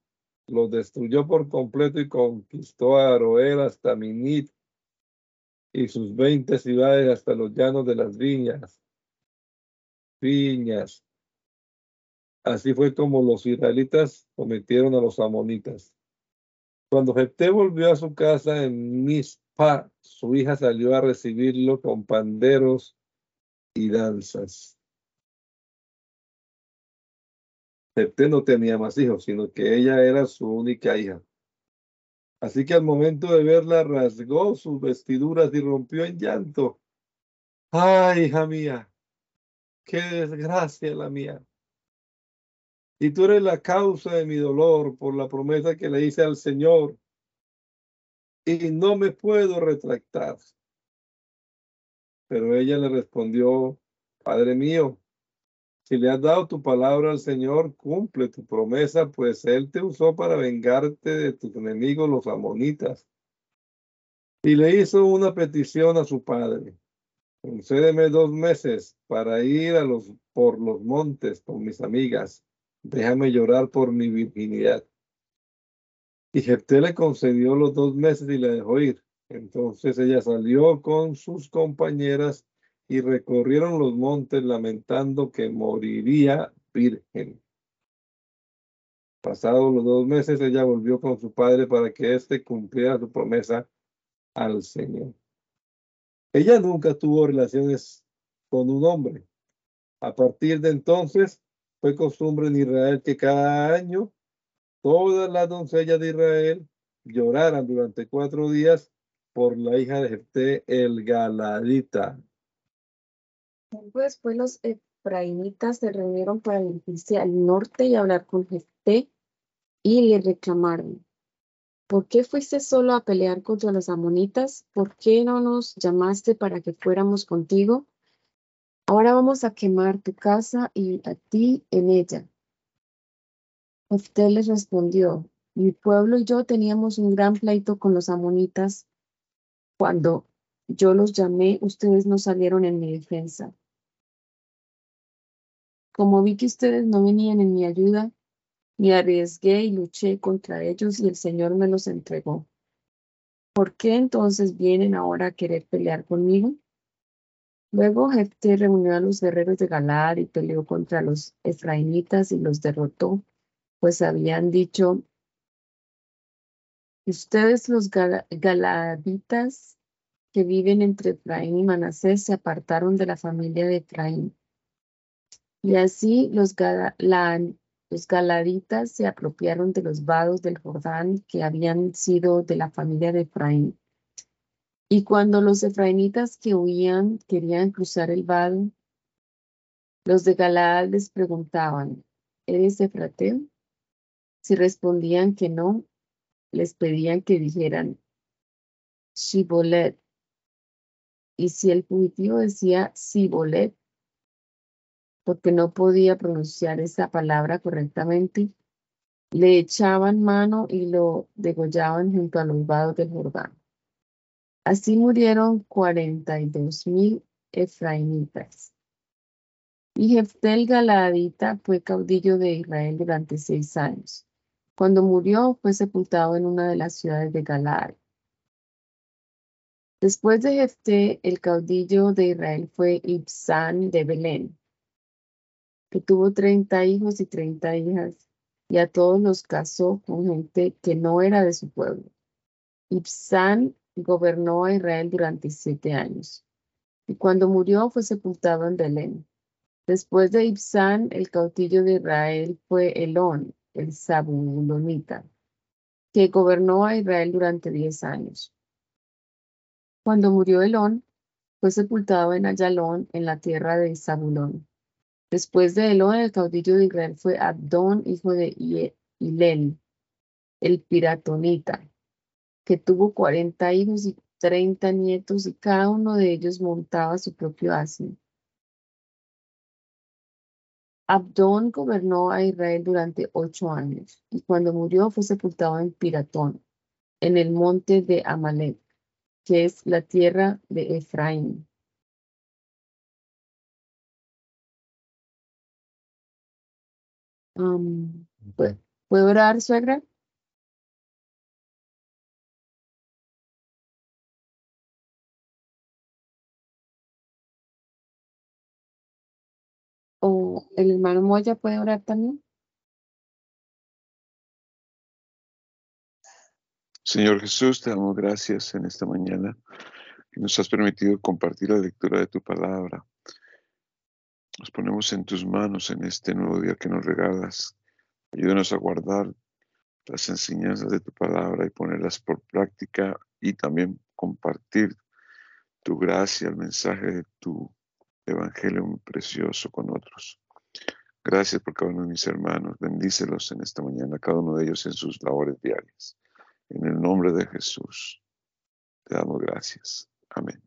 Los destruyó por completo y conquistó a Aroer hasta Minit y sus veinte ciudades hasta los llanos de las viñas viñas. Así fue como los israelitas cometieron a los amonitas. Cuando Jepté volvió a su casa en Mispa, su hija salió a recibirlo con panderos y danzas. Jepté no tenía más hijos, sino que ella era su única hija. Así que al momento de verla rasgó sus vestiduras y rompió en llanto. ¡Ay, hija mía! qué desgracia la mía. Y tú eres la causa de mi dolor por la promesa que le hice al Señor. Y no me puedo retractar. Pero ella le respondió, Padre mío, si le has dado tu palabra al Señor, cumple tu promesa, pues Él te usó para vengarte de tus enemigos, los amonitas. Y le hizo una petición a su padre. Concédeme dos meses para ir a los, por los montes con mis amigas. Déjame llorar por mi virginidad. Y Jefté le concedió los dos meses y le dejó ir. Entonces ella salió con sus compañeras y recorrieron los montes lamentando que moriría virgen. Pasados los dos meses, ella volvió con su padre para que éste cumpliera su promesa al Señor. Ella nunca tuvo relaciones con un hombre. A partir de entonces, fue costumbre en Israel que cada año todas las doncellas de Israel lloraran durante cuatro días por la hija de Jefté el Galadita. Después los efraimitas se reunieron para dirigirse al norte y hablar con Jefté y le reclamaron. ¿Por qué fuiste solo a pelear contra los amonitas? ¿Por qué no nos llamaste para que fuéramos contigo? Ahora vamos a quemar tu casa y a ti en ella. Jefté les respondió, mi pueblo y yo teníamos un gran pleito con los amonitas. Cuando yo los llamé, ustedes no salieron en mi defensa. Como vi que ustedes no venían en mi ayuda, me arriesgué y luché contra ellos y el Señor me los entregó. ¿Por qué entonces vienen ahora a querer pelear conmigo? Luego Jefté reunió a los guerreros de Galad y peleó contra los efraimitas y los derrotó, pues habían dicho, ustedes los galaditas que viven entre Efraín y Manasés se apartaron de la familia de Efraín. Y así los, los galaditas se apropiaron de los vados del Jordán que habían sido de la familia de Efraín. Y cuando los efraimitas que huían querían cruzar el vado, los de Galaad les preguntaban, ¿eres efrateo? Si respondían que no, les pedían que dijeran Shibolet. Y si el fugitivo decía Shibolet, porque no podía pronunciar esa palabra correctamente, le echaban mano y lo degollaban junto a los vados del Jordán. Así murieron cuarenta y dos mil efraimitas. Y Jeftel Galadita fue caudillo de Israel durante seis años. Cuando murió, fue sepultado en una de las ciudades de Galaad. Después de Jefté, el caudillo de Israel fue Ibsán de Belén que tuvo 30 hijos y 30 hijas, y a todos los casó con gente que no era de su pueblo. Ibsán gobernó a Israel durante siete años, y cuando murió fue sepultado en Belén. Después de Ibsán, el cautillo de Israel fue Elón, el Zabulonita, que gobernó a Israel durante diez años. Cuando murió Elón, fue sepultado en Ayalón, en la tierra de Zabulón. Después de Elón, el caudillo de Israel fue Abdón, hijo de Hilel, el piratonita, que tuvo cuarenta hijos y treinta nietos, y cada uno de ellos montaba su propio asno. Abdón gobernó a Israel durante ocho años, y cuando murió fue sepultado en Piratón, en el monte de Amalek, que es la tierra de Efraín. ¿Puedo orar, suegra? ¿O el hermano Moya puede orar también? Señor Jesús, te damos gracias en esta mañana que nos has permitido compartir la lectura de tu palabra. Nos ponemos en tus manos en este nuevo día que nos regalas. Ayúdanos a guardar las enseñanzas de tu palabra y ponerlas por práctica y también compartir tu gracia, el mensaje de tu evangelio precioso con otros. Gracias por cada uno de mis hermanos. Bendícelos en esta mañana, cada uno de ellos en sus labores diarias. En el nombre de Jesús, te damos gracias. Amén.